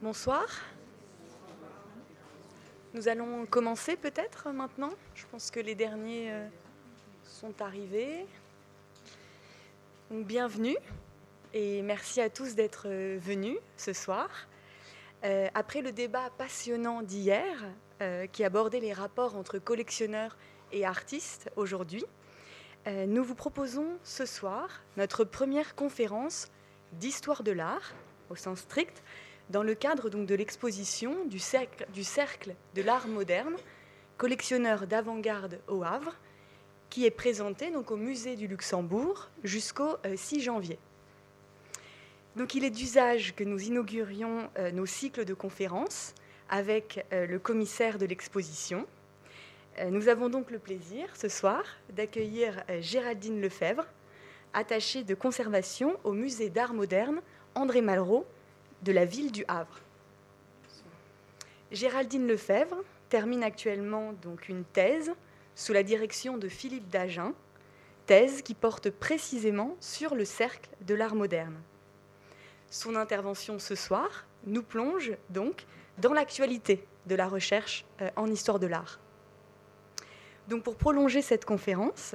Bonsoir. Nous allons commencer peut-être maintenant. Je pense que les derniers euh, sont arrivés. bienvenue et merci à tous d'être euh, venus ce soir. Euh, après le débat passionnant d'hier, qui abordait les rapports entre collectionneurs et artistes aujourd'hui, nous vous proposons ce soir notre première conférence d'histoire de l'art, au sens strict, dans le cadre donc de l'exposition du cercle, de l'art moderne, collectionneur d'avant-garde au Havre, qui est présentée donc au musée du Luxembourg jusqu'au 6 euh, janvier. Donc il est d'usage que nous inaugurions euh, nos cycles de conférences avec euh, le commissaire de l'exposition. Nous avons donc le plaisir ce soir d'accueillir Géraldine Lefebvre, attachée de conservation au musée d'art moderne André Malraux de la ville du Havre. Géraldine Lefebvre termine actuellement donc une thèse sous la direction de Philippe Dagen, thèse qui porte précisément sur le cercle de l'art moderne. Son intervention ce soir nous plonge donc dans l'actualité de la recherche euh, en histoire de l'art. Donc pour prolonger cette conférence,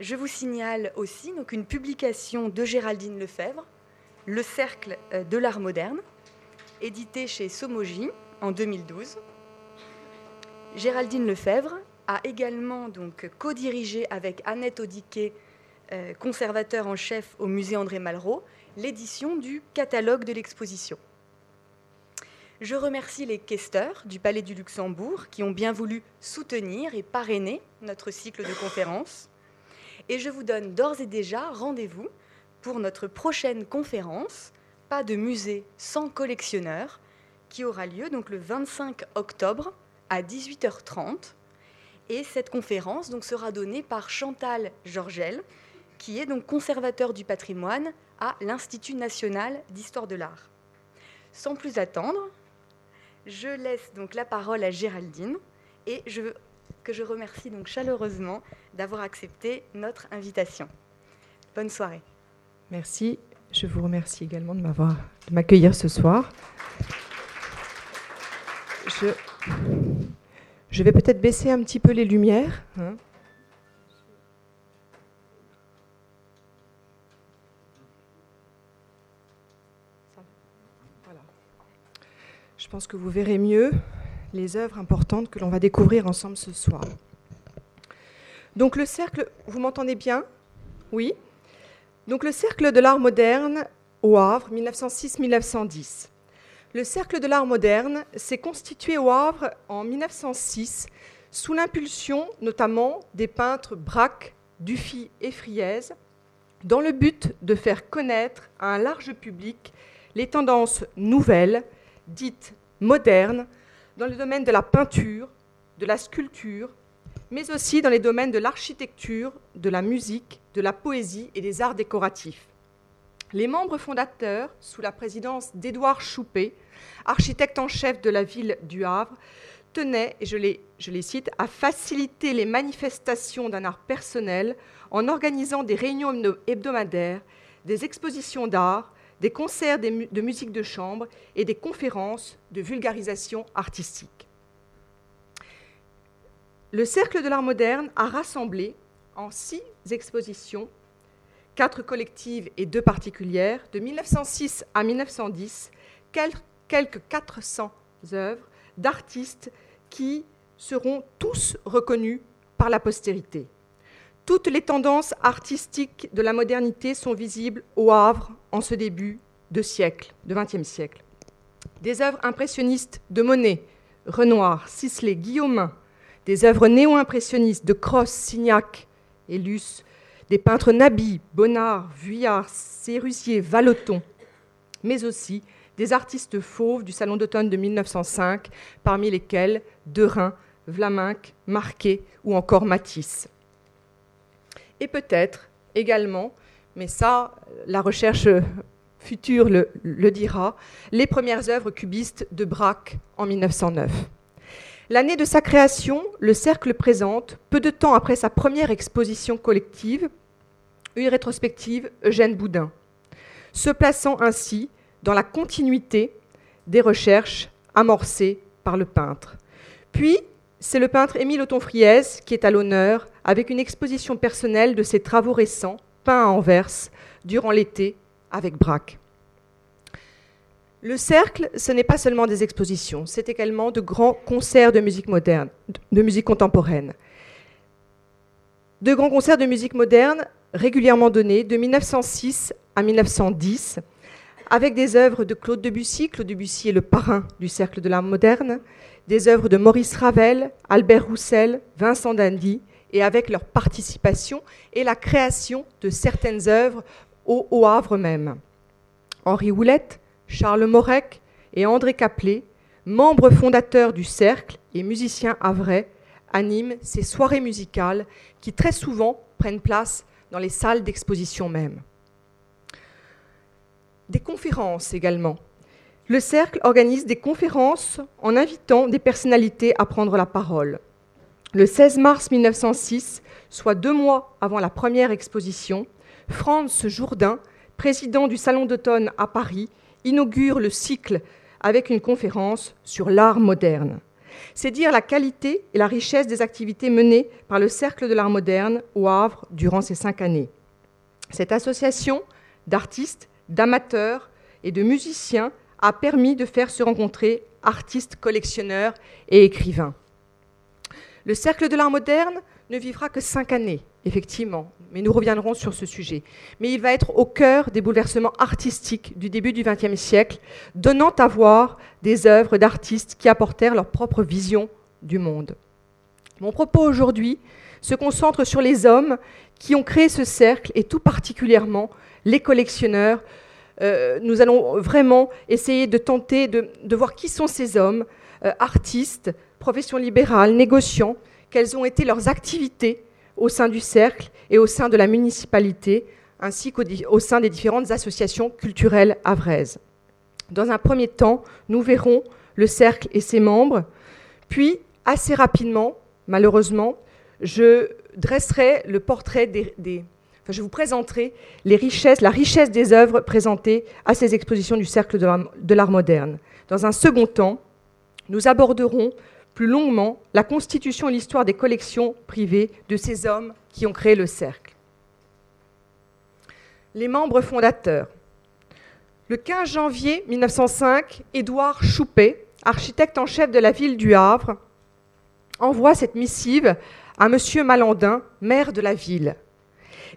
je vous signale aussi donc une publication de Géraldine Lefebvre le Cercle euh, de l'art moderne, édité chez Somogy en 2012. Géraldine Lefebvre a également donc co-dirigé avec Annette Audiquet, euh, conservateur en chef au musée André Malraux, l'édition du catalogue de l'exposition. Je remercie les questeurs du Palais du Luxembourg qui ont bien voulu soutenir et parrainer notre cycle de conférences. Et je vous donne d'ores et déjà rendez-vous pour notre prochaine conférence, Pas de musée sans collectionneur, qui aura lieu donc le 25 octobre à 18h30. Et cette conférence donc, sera donnée par Chantal Georgel, qui est donc conservateur du patrimoine à l'Institut national d'histoire de l'art. Sans plus attendre, je laisse donc la parole à Géraldine et je, que je remercie donc chaleureusement d'avoir accepté notre invitation. Bonne soirée. Merci. Je vous remercie également de m'avoir de m'accueillir ce soir. Je, vais peut-être baisser un petit peu les lumières. Hein. Je pense que vous verrez mieux les œuvres importantes que l'on va découvrir ensemble ce soir. Donc le cercle, vous m'entendez bien? Oui? Donc le Cercle de l'art moderne au Havre, 1906-1910. Le Cercle de l'art moderne s'est constitué au Havre en 1906 sous l'impulsion notamment des peintres Braque, Dufy et Friez, dans le but de faire connaître à un large public les tendances nouvelles, dites modernes, dans le domaine de la peinture, de la sculpture, mais aussi dans les domaines de l'architecture, de la musique, de la poésie et des arts décoratifs. Les membres fondateurs, sous la présidence d'Édouard Choupé, architecte en chef de la ville du Havre, tenaient, et je les, je les cite, à faciliter les manifestations d'un art personnel en organisant des réunions hebdomadaires, des expositions d'art, des concerts de musique de chambre et des conférences de vulgarisation artistique. Le Cercle de l'art moderne a rassemblé en six expositions, quatre collectives et deux particulières, de 1906 à 1910, quelques 400 œuvres d'artistes qui seront tous reconnus par la postérité. Toutes les tendances artistiques de la modernité sont visibles au Havre en ce début de siècle, de XXe siècle. Des œuvres impressionnistes de Monet, Renoir, Sisley, Guillaumin, des œuvres néo-impressionnistes de Cross, Signac et Luce, des peintres Nabi, Bonnard, Vuillard, Sérusier, Vallotton, mais aussi des artistes fauves du Salon d'automne de 1905, parmi lesquels Derain, Vlaminck, Marquet ou encore Matisse. Et peut-être également, mais ça, la recherche future le, le, dira, les premières œuvres cubistes de Braque en 1909. L'année de sa création, le Cercle présente, peu de temps après sa première exposition collective, une rétrospective Eugène Boudin, se plaçant ainsi dans la continuité des recherches amorcées par le peintre. Puis, c'est le peintre Émile Othon-Friez qui est à l'honneur avec une exposition personnelle de ses travaux récents peints à Anvers durant l'été avec Braque. Le cercle, ce n'est pas seulement des expositions, c'est également de grands concerts de musique moderne, de musique contemporaine. De grands concerts de musique moderne régulièrement donnés de 1906 à 1910, avec des œuvres de Claude Debussy. Claude Debussy est le parrain du cercle de l'art moderne, des œuvres de Maurice Ravel, Albert Roussel, Vincent Dandy, et avec leur participation et la création de certaines œuvres au, Havre même. Henri Houlette, Charles Morec et André Caplet, membres fondateurs du Cercle et musiciens havrais, animent ces soirées musicales qui très souvent prennent place dans les salles d'exposition même. Des conférences également. Le Cercle organise des conférences en invitant des personnalités à prendre la parole. Le 16 mars 1906, soit deux mois avant la première exposition, Franz Jourdain, président du Salon d'automne à Paris, inaugure le cycle avec une conférence sur l'art moderne. C'est dire la qualité et la richesse des activités menées par le Cercle de l'art moderne au Havre durant ces cinq années. Cette association d'artistes, d'amateurs et de musiciens a permis de faire se rencontrer artistes, collectionneurs et écrivains. Le Cercle de l'art moderne ne vivra que cinq années, effectivement, mais nous reviendrons sur ce sujet. Mais il va être au cœur des bouleversements artistiques du début du XXe siècle, donnant à voir des œuvres d'artistes qui apportèrent leur propre vision du monde. Mon propos aujourd'hui se concentre sur les hommes qui ont créé ce cercle et tout particulièrement les collectionneurs. Euh, nous allons vraiment essayer de tenter de, voir qui sont ces hommes, euh, artistes, professions libérales, négociants, quelles ont été leurs activités au sein du cercle et au sein de la municipalité, ainsi qu'au sein des différentes associations culturelles avraises. Dans un premier temps, nous verrons le cercle et ses membres, puis assez rapidement, malheureusement, je dresserai le portrait des, je vous présenterai la richesse des œuvres présentées à ces expositions du cercle de l'art moderne. Dans un second temps, nous aborderons plus longuement la constitution et l'histoire des collections privées de ces hommes qui ont créé le cercle. Les membres fondateurs. Le 15 janvier 1905, Édouard Choupet, architecte en chef de la ville du Havre, envoie cette missive à M. Malandin, maire de la ville.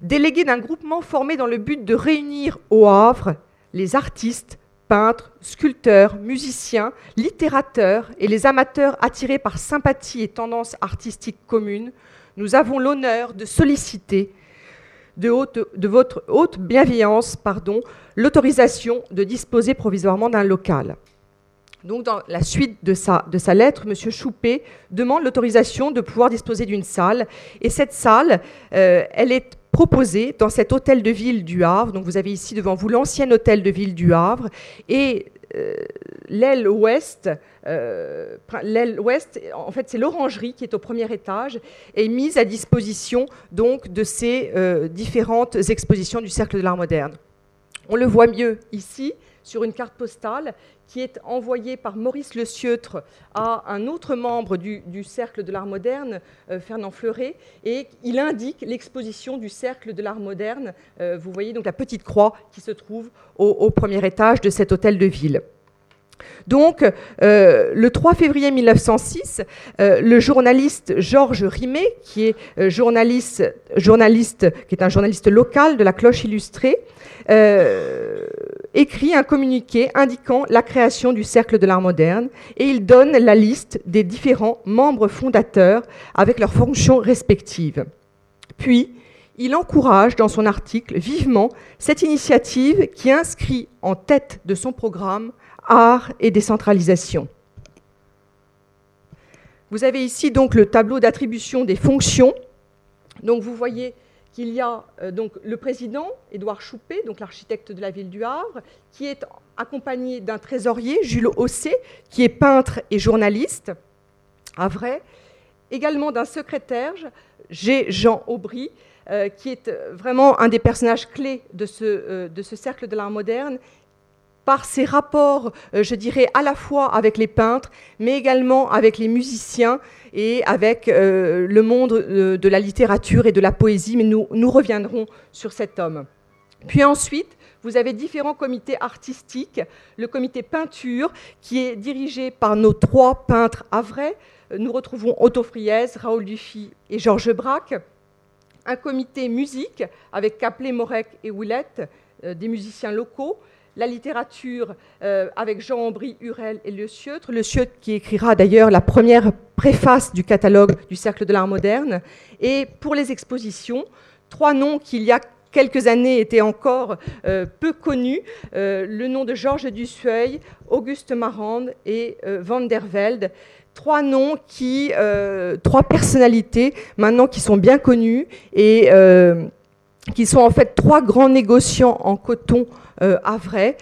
Délégué d'un groupement formé dans le but de réunir au Havre les artistes, peintres, sculpteurs, musiciens, littérateurs et les amateurs attirés par sympathie et tendances artistiques communes, nous avons l'honneur de solliciter de, votre haute bienveillance l'autorisation de disposer provisoirement d'un local. Donc, dans la suite de sa, lettre, M. Choupé demande l'autorisation de pouvoir disposer d'une salle. Et cette salle, euh, elle est proposé dans cet hôtel de ville du Havre. Donc vous avez ici devant vous l'ancien hôtel de ville du Havre et euh, l'aile ouest, euh, l'aile ouest, en fait, c'est l'orangerie qui est au premier étage, est mise à disposition donc de ces différentes expositions du Cercle de l'Art moderne. On le voit mieux ici sur une carte postale qui est envoyé par Maurice Le Sieutre à un autre membre du, Cercle de l'Art moderne, euh, Fernand Fleuret, et il indique l'exposition du Cercle de l'Art moderne. Euh, vous voyez donc la petite croix qui se trouve au, premier étage de cet hôtel de ville. Donc, euh, le 3 février 1906, le journaliste Georges Rimet, qui est journaliste, journaliste, qui est un journaliste local de la Cloche illustrée, écrit un communiqué indiquant la création du Cercle de l'Art moderne et il donne la liste des différents membres fondateurs avec leurs fonctions respectives. Puis, il encourage dans son article vivement cette initiative qui inscrit en tête de son programme art et décentralisation. Vous avez ici donc le tableau d'attribution des fonctions. Donc vous voyez qu'il y a euh, donc le président, Édouard Choupé, l'architecte de la ville du Havre, qui est accompagné d'un trésorier, Jules Hossé, qui est peintre et journaliste, à vrai, également d'un secrétaire, G. Jean Aubry, euh, qui est vraiment un des personnages clés de ce, euh, de ce cercle de l'art moderne, par ses rapports, je dirais, à la fois avec les peintres, mais également avec les musiciens et avec le monde de la littérature et de la poésie. Mais nous, nous reviendrons sur cet homme. Puis ensuite, vous avez différents comités artistiques. Le comité peinture, qui est dirigé par nos trois peintres havrais. Nous retrouvons Otto Friès, Raoul Dufy et Georges Braque. Un comité musique avec Caplet, Morec et Willette, euh, des musiciens locaux. La littérature euh, avec Jean Ambry, Hurel et Le Sieutre. Le Sieutre qui écrira d'ailleurs la première préface du catalogue du Cercle de l'Art moderne. Et pour les expositions, trois noms qu'il y a quelques années étaient encore euh, peu connus, euh, le nom de Georges Dussueil, Auguste Marande et Van der Velde. Trois noms qui, trois personnalités maintenant qui sont bien connues et qui sont en fait trois grands négociants en coton à vrai,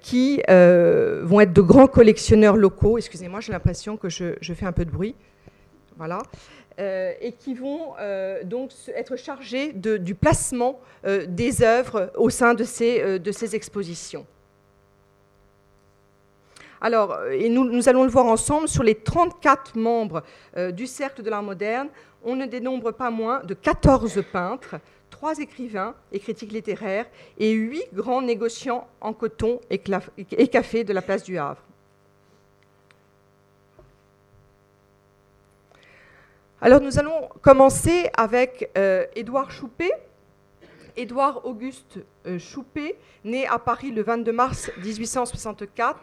qui vont être de grands collectionneurs locaux. Excusez-moi, j'ai l'impression que je, fais un peu de bruit. Voilà. Euh, et qui vont euh, donc être chargés du placement euh, des œuvres au sein de ces, expositions. Alors, et nous, allons le voir ensemble, sur les 34 membres du Cercle de l'Art moderne, on ne dénombre pas moins de 14 peintres, 3 écrivains et critiques littéraires et 8 grands négociants en coton et, café de la place du Havre. Alors nous allons commencer avec euh, Édouard Choupé. Édouard Auguste euh, né à Paris le 22 mars 1864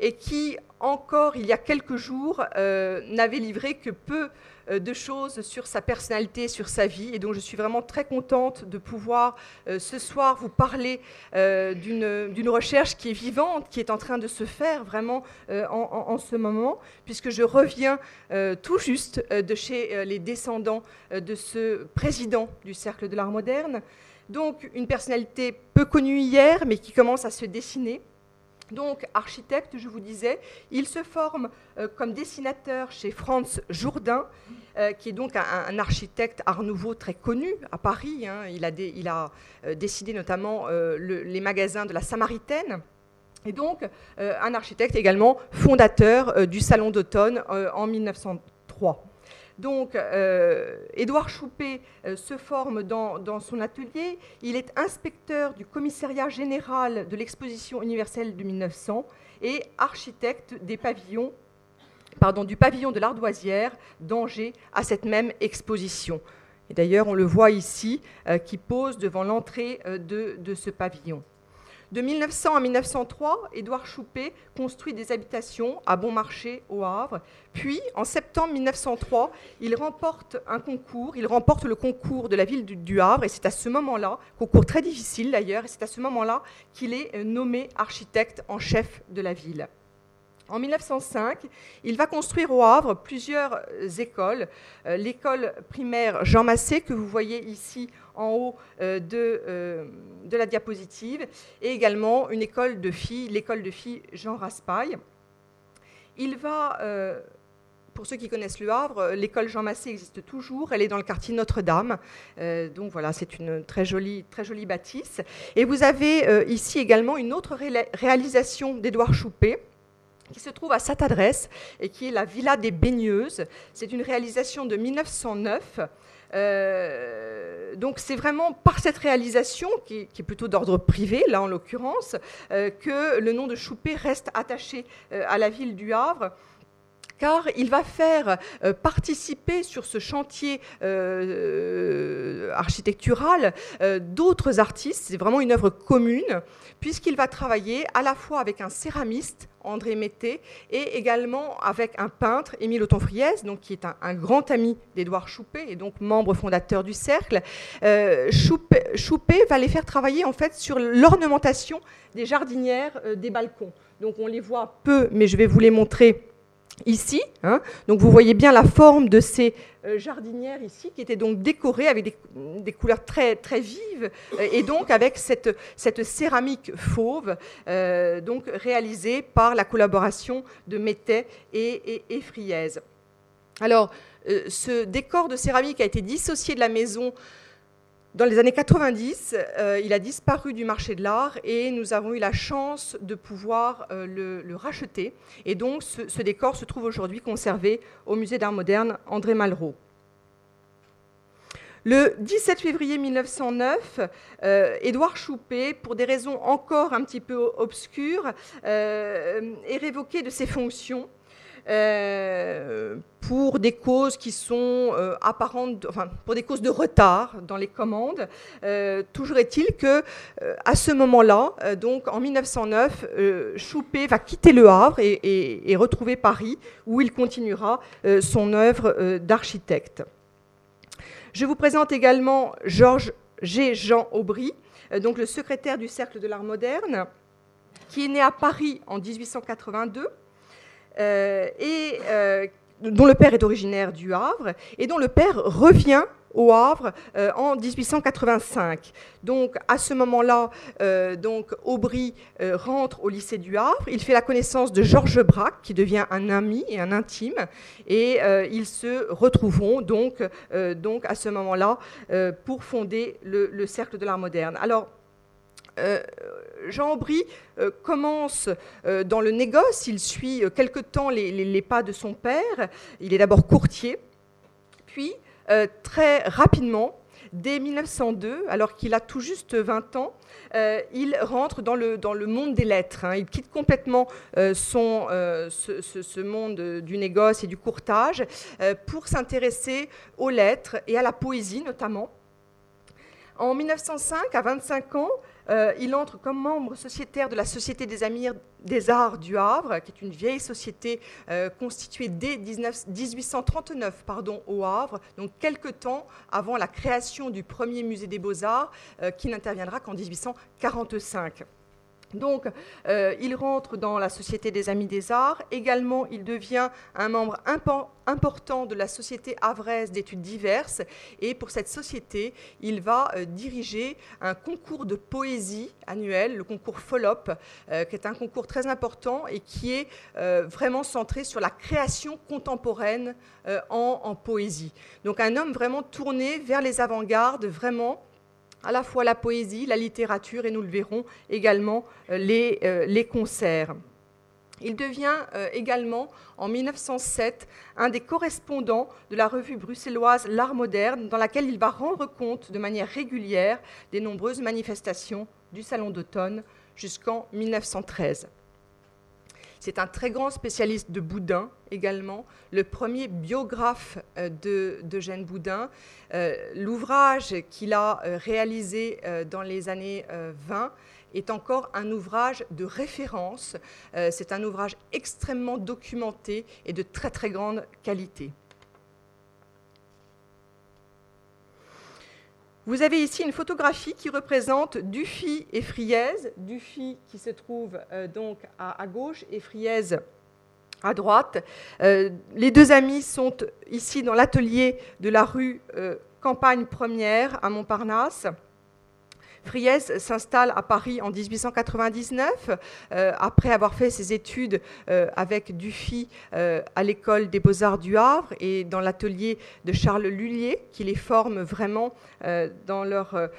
et qui, encore il y a quelques jours, euh, n'avait livré que peu euh, de choses sur sa personnalité, sur sa vie. Et donc je suis vraiment très contente de pouvoir euh, ce soir vous parler d'une recherche qui est vivante, qui est en train de se faire vraiment en, ce moment, puisque je reviens tout juste de chez les descendants de ce président du Cercle de l'Art moderne. Donc une personnalité peu connue hier, mais qui commence à se dessiner. Donc, architecte, je vous disais, il se forme euh, comme dessinateur chez Franz Jourdain, euh, qui est donc un, architecte art nouveau très connu à Paris. Hein. Il a, a euh, dessiné notamment les magasins de la Samaritaine. Et donc, un architecte également fondateur du Salon d'automne en 1903. Donc, euh, Édouard Choupé euh, se forme dans, son atelier. Il est inspecteur du commissariat général de l'exposition universelle de 1900 et architecte des pavillons, du pavillon de l'Ardoisière d'Angers à cette même exposition. Et d'ailleurs, on le voit ici, euh, qui pose devant l'entrée de ce pavillon. De 1900 à 1903, Édouard Choupé construit des habitations à Bon Marché, au Havre. Puis, en septembre 1903, il remporte un concours, il remporte le concours de la ville du, Havre, et c'est à ce moment-là, concours très difficile d'ailleurs, et c'est à ce moment-là qu'il est nommé architecte en chef de la ville. En 1905, il va construire au Havre plusieurs euh, écoles. Euh, l'école primaire Jean Massé, que vous voyez ici en haut euh, de, de, la diapositive, et également une école de filles, l'école de filles Jean Raspail. Il va, pour ceux qui connaissent le Havre, l'école Jean Massé existe toujours, elle est dans le quartier Notre-Dame, donc voilà, c'est une très jolie, très jolie bâtisse. Et vous avez ici également une autre réalisation d'Édouard Choupé, qui se trouve à cette adresse et qui est la Villa des Baigneuses. C'est une réalisation de 1909. Euh, donc c'est vraiment par cette réalisation, qui, est plutôt d'ordre privé, là en l'occurrence, euh, que le nom de Choupé reste attaché euh, à la ville du Havre car il va faire participer sur ce chantier architectural d'autres artistes. C'est vraiment une œuvre commune, puisqu'il va travailler à la fois avec un céramiste, André Mété, et également avec un peintre, Émile Autonfriès, donc qui est un, grand ami d'Édouard Choupé et donc membre fondateur du cercle. Euh, Choupé, va les faire travailler en fait sur l'ornementation des jardinières euh, des balcons. Donc on les voit peu, mais je vais vous les montrer ici. Hein. Donc vous voyez bien la forme de ces euh, jardinières ici, qui étaient donc décorées avec des, couleurs très, très vives, euh, et donc avec cette, cette céramique fauve, euh, donc réalisée par la collaboration de Métais et, et, Alors, ce décor de céramique a été dissocié de la maison dans les années 90, il a disparu du marché de l'art et nous avons eu la chance de pouvoir le, racheter. Et donc ce, décor se trouve aujourd'hui conservé au musée d'art moderne André Malraux. Le 17 février 1909, euh, Édouard Choupé, pour des raisons encore un petit peu obscures, euh, est révoqué de ses fonctions. Euh, pour des causes qui sont apparentes, enfin pour des causes de retard dans les commandes. toujours est-il que à ce moment-là, donc en 1909, Choupé va quitter Le Havre et retrouver Paris, où il continuera son œuvre d'architecte. Je vous présente également Georges G. Jean Aubry, euh, donc le secrétaire du Cercle de l'Art moderne, qui est né à Paris en 1882 euh, et euh, dont le père est originaire du Havre et dont le père revient au Havre euh, en 1885. Donc à ce moment-là, euh, donc Aubry euh, rentre au lycée du Havre. Il fait la connaissance de Georges Braque, qui devient un ami et un intime, et ils se retrouveront donc, donc à ce moment-là pour fonder le, cercle de l'art moderne. Alors Jean Aubry commence dans le négoce, il suit quelque temps les, pas de son père, il est d'abord courtier, puis euh, très rapidement, dès 1902, alors qu'il a tout juste 20 ans, euh, il rentre dans le, dans le monde des lettres. Hein. Il quitte complètement euh, son, ce, monde du négoce et du courtage pour s'intéresser aux lettres et à la poésie notamment. En 1905, à 25 ans, euh, il entre comme membre sociétaire de la Société des Amis des Arts du Havre, qui est une vieille société euh, constituée dès 1839 pardon, au Havre, donc quelques temps avant la création du premier musée des beaux-arts, euh, qui n'interviendra qu'en 1845. Donc, euh, il rentre dans la Société des Amis des Arts. Également, il devient un membre important de la Société havraise d'études diverses. Et pour cette société, il va euh, diriger un concours de poésie annuel, le concours Follop, euh, qui est un concours très important et qui est vraiment centré sur la création contemporaine en, poésie. Donc, un homme vraiment tourné vers les avant-gardes, vraiment à la fois la poésie, la littérature et nous le verrons également euh, euh, les, concerts. Il devient euh, également, en 1907, un des correspondants de la revue bruxelloise L'Art moderne, dans laquelle il va rendre compte de manière régulière des nombreuses manifestations du Salon d'automne jusqu'en 1913. C'est un très grand spécialiste de Boudin également, le premier biographe euh, d'Eugène Boudin. Euh, l'ouvrage qu'il a euh, réalisé dans les années 20 est encore un ouvrage de référence. C'est un ouvrage extrêmement documenté et de très très grande qualité. Vous avez ici une photographie qui représente Dufy et Friez. Dufy qui se trouve euh, donc à, gauche et Friez à droite. Euh, les deux amis sont ici dans l'atelier de la rue euh, Campagne Première à Montparnasse. Friès s'installe à Paris en 1899, euh, après avoir fait ses études euh, avec Dufy euh, à l'école des beaux-arts du Havre et dans l'atelier de Charles Lullier, qui les forme vraiment dans leur,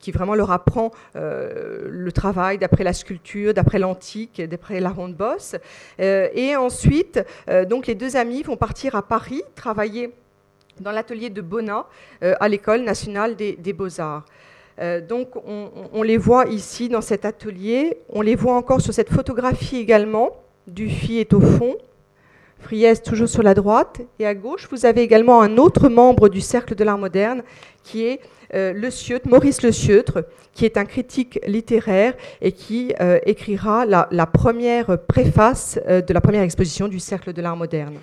qui vraiment leur apprend le travail d'après la sculpture, d'après l'antique, d'après la ronde bosse. et ensuite, donc les deux amis vont partir à Paris travailler dans l'atelier de Bonnat à l'école nationale des beaux-arts. Euh, donc on, les voit ici dans cet atelier, on les voit encore sur cette photographie également. Dufy est au fond, Friès toujours sur la droite, et à gauche vous avez également un autre membre du Cercle de l'Art moderne qui est euh, le Maurice Le Sieutre, qui est un critique littéraire et qui euh, écrira la, première préface de la première exposition du Cercle de l'Art moderne.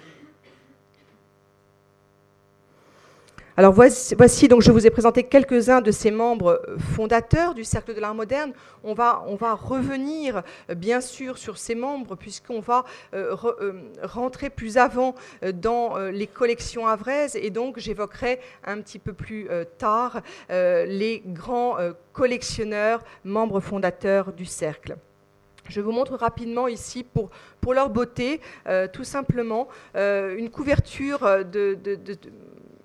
Alors voici, donc je vous ai présenté quelques-uns de ces membres fondateurs du Cercle de l'Art moderne. On va, revenir euh, bien sûr sur ces membres puisqu'on va euh, euh, rentrer plus avant dans les collections havraises et donc j'évoquerai un petit peu plus tard les grands collectionneurs, membres fondateurs du Cercle. Je vous montre rapidement ici, pour leur beauté, tout simplement, une couverture de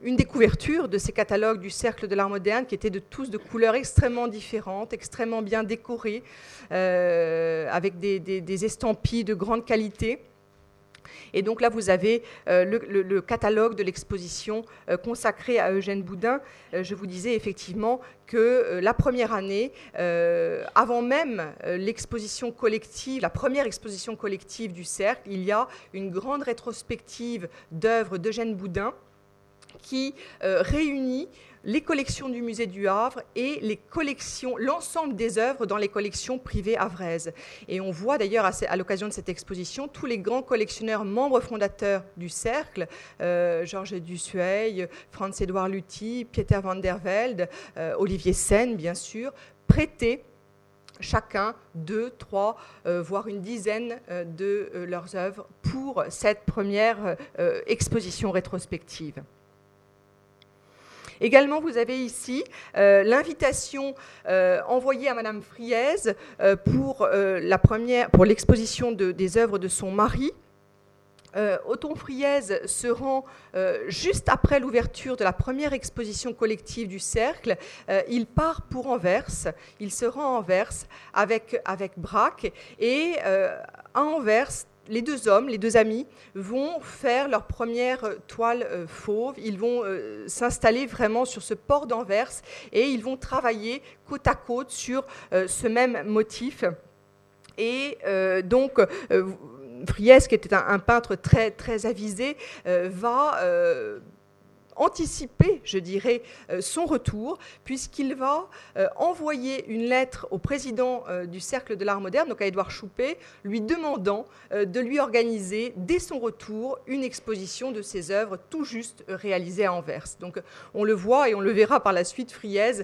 une des couvertures de ces catalogues du Cercle de l'Art moderne, qui étaient de tous de couleurs extrêmement différentes, extrêmement bien décorées, avec des, estampilles de grande qualité. Et donc là, vous avez euh, le, catalogue de l'exposition euh, consacré à Eugène Boudin. Euh, je vous disais effectivement que la première année, avant même l'exposition collective, la première exposition collective du Cercle, il y a une grande rétrospective d'œuvres d'Eugène Boudin qui réunit les collections du musée du Havre et l'ensemble des œuvres dans les collections privées havraises. Et on voit d'ailleurs à, l'occasion de cette exposition tous les grands collectionneurs membres fondateurs du Cercle, euh, Georges Dussueil, Franz-Édouard Luthi, Pieter van der Velde, euh, Olivier Sen, bien sûr, prêter chacun deux, trois, euh, voire une dizaine de leurs œuvres pour cette première exposition rétrospective. Également, vous avez ici euh, l'invitation euh, envoyée à Madame Friez euh, pour l'exposition des œuvres de son mari. Othon Friez se rend juste après l'ouverture de la première exposition collective du Cercle. il part pour Anvers. Il se rend à Anvers avec, avec Braque. Et à Anvers, les deux hommes, les deux amis, vont faire leur première toile euh, fauve. Ils vont euh, s'installer vraiment sur ce port d'Anvers et ils vont travailler côte à côte sur euh, ce même motif. Et donc, Friès, qui était un, peintre très, très avisé, va anticiper, je dirais, euh, son retour, puisqu'il va euh, envoyer une lettre au président euh, du Cercle de l'Art moderne, donc à Édouard Choupé, lui demandant de lui organiser, dès son retour, une exposition de ses œuvres tout juste réalisées à Anvers. Donc on le voit et on le verra par la suite, Friez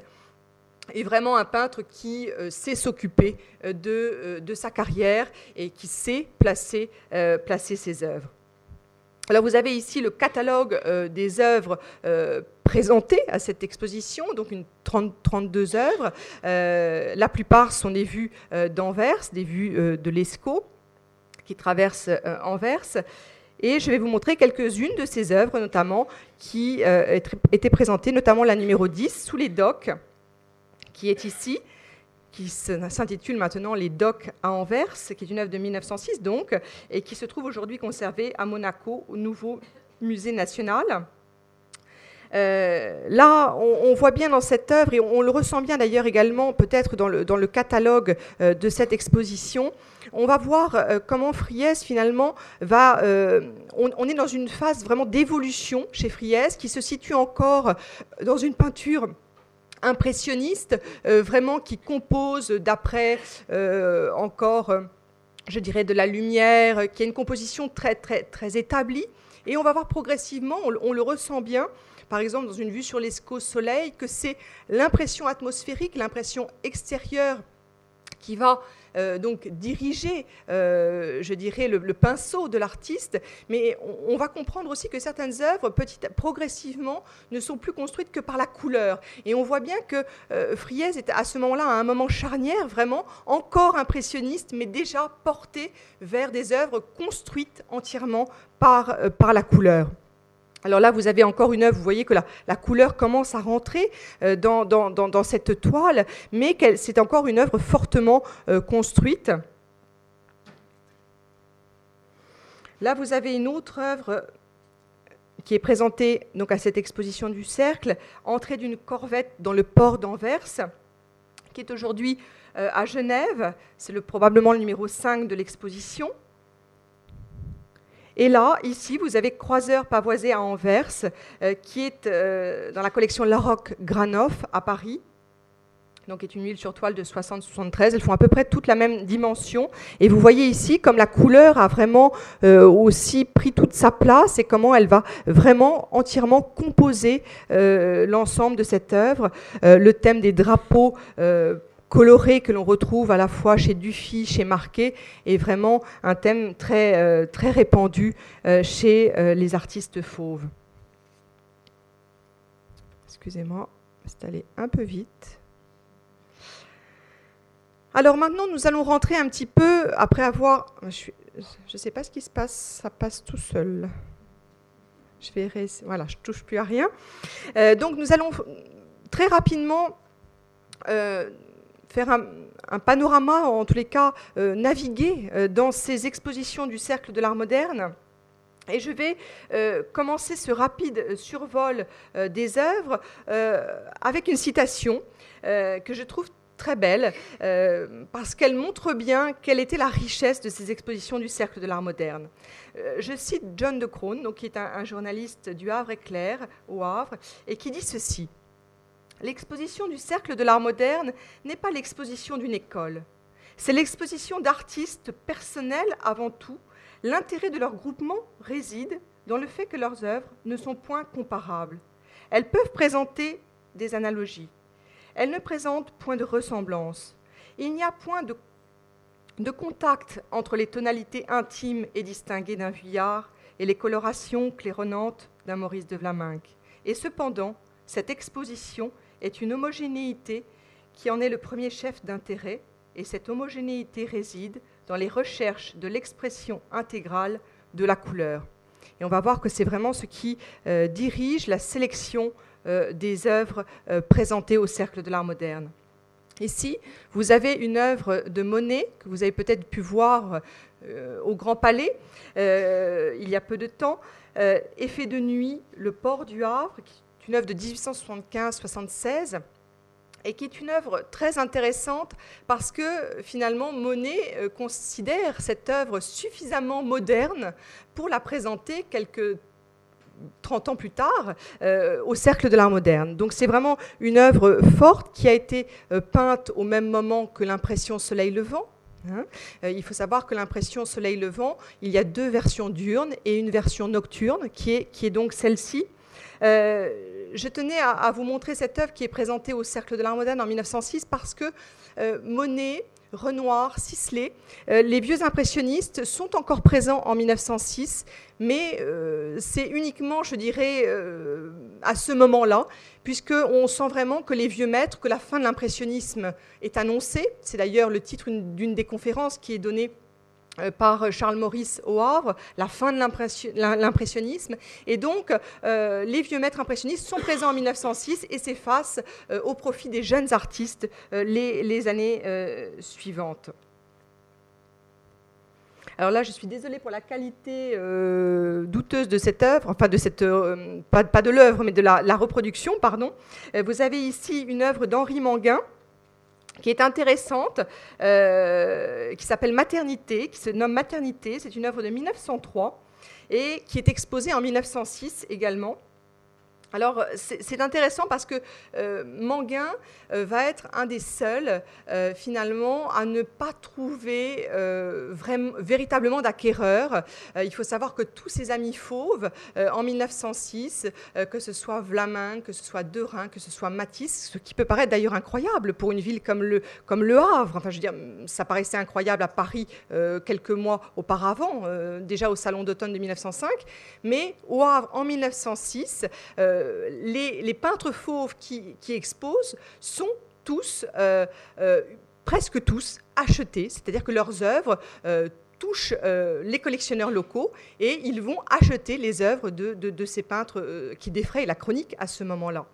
est vraiment un peintre qui sait s'occuper de, sa carrière et qui sait placer ses œuvres. Alors vous avez ici le catalogue euh, des œuvres euh, présentées à cette exposition, donc une 32 œuvres. Euh, la plupart sont des vues d'Anvers, des vues de l'ESCO qui traversent Anvers. Et je vais vous montrer quelques-unes de ces œuvres, notamment, qui étaient présentées, notamment la numéro 10, sous les docks, qui est ici qui s'intitule maintenant Les Docks à Anvers, qui est une œuvre de 1906 donc, et qui se trouve aujourd'hui conservée à Monaco, au nouveau musée national. Euh, là, on, voit bien dans cette œuvre, et on, le ressent bien d'ailleurs également peut-être dans le, dans le, catalogue euh, de cette exposition, on va voir euh, comment Friès finalement va... On, on, est dans une phase vraiment d'évolution chez Friès, qui se situe encore dans une peinture impressionniste, euh, vraiment qui compose d'après euh, encore, euh, je dirais, de la lumière, qui a une composition très, très, très établie. Et on va voir progressivement, on, le ressent bien, par exemple dans une vue sur l'esco soleil, que c'est l'impression atmosphérique, l'impression extérieure qui va euh, donc diriger, euh, je dirais, le, pinceau de l'artiste, mais on, va comprendre aussi que certaines œuvres, petit, progressivement, ne sont plus construites que par la couleur. Et on voit bien que euh, est à ce moment-là, à un moment charnière, vraiment encore impressionniste, mais déjà porté vers des œuvres construites entièrement par, par la couleur. Alors là, vous avez encore une œuvre, vous voyez que la, couleur commence à rentrer euh, dans, cette toile, mais c'est encore une œuvre fortement euh, construite. Là, vous avez une autre œuvre euh, qui est présentée donc, à cette exposition du Cercle, Entrée d'une corvette dans le port d'Anvers, qui est aujourd'hui à Genève. C'est probablement le numéro 5 de l'exposition. Et là, ici, vous avez Croiseur pavoisé à Anvers, euh, qui est euh, dans la collection Laroque Granoff à Paris. Donc, est une huile sur toile de 60-73. Elles font à peu près toute la même dimension. Et vous voyez ici comme la couleur a vraiment euh, aussi pris toute sa place et comment elle va vraiment entièrement composer l'ensemble de cette œuvre. le thème des drapeaux coloré que l'on retrouve à la fois chez Dufy, chez Marquet, est vraiment un thème très, euh, très répandu euh, chez euh, les artistes fauves. Excusez-moi, c'est allé un peu vite. Alors maintenant, nous allons rentrer un petit peu, après avoir... Je ne sais pas ce qui se passe, ça passe tout seul. Je vais voilà, je touche plus à rien. donc nous allons très rapidement faire un, panorama, en tous les cas naviguer dans ces expositions du cercle de l'art moderne. Et je vais commencer ce rapide survol des œuvres avec une citation que je trouve très belle, euh, parce qu'elle montre bien quelle était la richesse de ces expositions du Cercle de l'Art moderne. Euh, je cite John de Croon, donc, qui est un, journaliste du Havre éclair au Havre, et qui dit ceci. L'exposition du Cercle de l'Art moderne n'est pas l'exposition d'une école, c'est l'exposition d'artistes personnels avant tout. L'intérêt de leur groupement réside dans le fait que leurs œuvres ne sont point comparables. Elles peuvent présenter des analogies, elle ne présente point de ressemblance. Il n'y a point de, contact entre les tonalités intimes et distinguées d'un Vuillard et les colorations claironnantes d'un Maurice de Vlaminck. Et cependant, cette exposition est une homogénéité qui en est le premier chef d'intérêt, et cette homogénéité réside dans les recherches de l'expression intégrale de la couleur. Et on va voir que c'est vraiment ce qui euh, dirige la sélection euh, des œuvres euh, présentées au Cercle de l'Art moderne. Ici, vous avez une œuvre de Monet que vous avez peut-être pu voir au Grand Palais il y a peu de temps, Effet de nuit, le port du Havre, une œuvre de 1875-76 et qui est une œuvre très intéressante parce que finalement Monet considère cette œuvre suffisamment moderne pour la présenter quelques 30 ans plus tard, euh, au Cercle de l'Art moderne. Donc c'est vraiment une œuvre forte qui a été euh, peinte au même moment que l'impression Soleil levant. Hein. Euh, il faut savoir que l'impression Soleil levant, il y a deux versions diurnes et une version nocturne, qui est, qui est donc celle-ci. Je tenais à, vous montrer cette œuvre qui est présentée au Cercle de l'Art moderne en 1906 parce que Monet Renoir, Sisley. Euh, les vieux impressionnistes sont encore présents en 1906, mais euh, c'est uniquement, je dirais, euh, à ce moment-là, puisqu'on sent vraiment que les vieux maîtres, que la fin de l'impressionnisme est annoncée. C'est d'ailleurs le titre d'une des conférences qui est donnée euh, par Charles Maurice au la fin de l'impressionnisme. Et donc, euh, les vieux maîtres impressionnistes sont présents en 1906 et s'effacent euh, au profit des jeunes artistes les, années suivantes. Alors là, je suis désolée pour la qualité douteuse de cette œuvre, enfin de cette, pas, de l'œuvre, mais de la reproduction, pardon. vous avez ici une œuvre d'Henri Manguin, qui est intéressante, euh, qui s'appelle Maternité, qui se nomme Maternité. C'est une œuvre de 1903 et qui est exposée en 1906 également. Alors c'est intéressant parce que euh, Manguin euh, va être un des seuls euh, finalement à ne pas trouver vraiment, véritablement d'acquéreur. il faut savoir que tous ses amis fauves en 1906, que ce soit Vlamin, que ce soit Derain, que ce soit Matisse, ce qui peut paraître d'ailleurs incroyable pour une ville comme le, comme le Havre. Enfin je veux dire, ça paraissait incroyable à Paris quelques mois auparavant, déjà au Salon d'automne de 1905, mais au Havre en 1906, euh, les, peintres fauves qui, exposent sont tous, euh, euh, presque tous, achetés, c'est-à-dire que leurs œuvres touchent les collectionneurs locaux et ils vont acheter les œuvres de ces peintres qui défrayent la chronique à ce moment-là.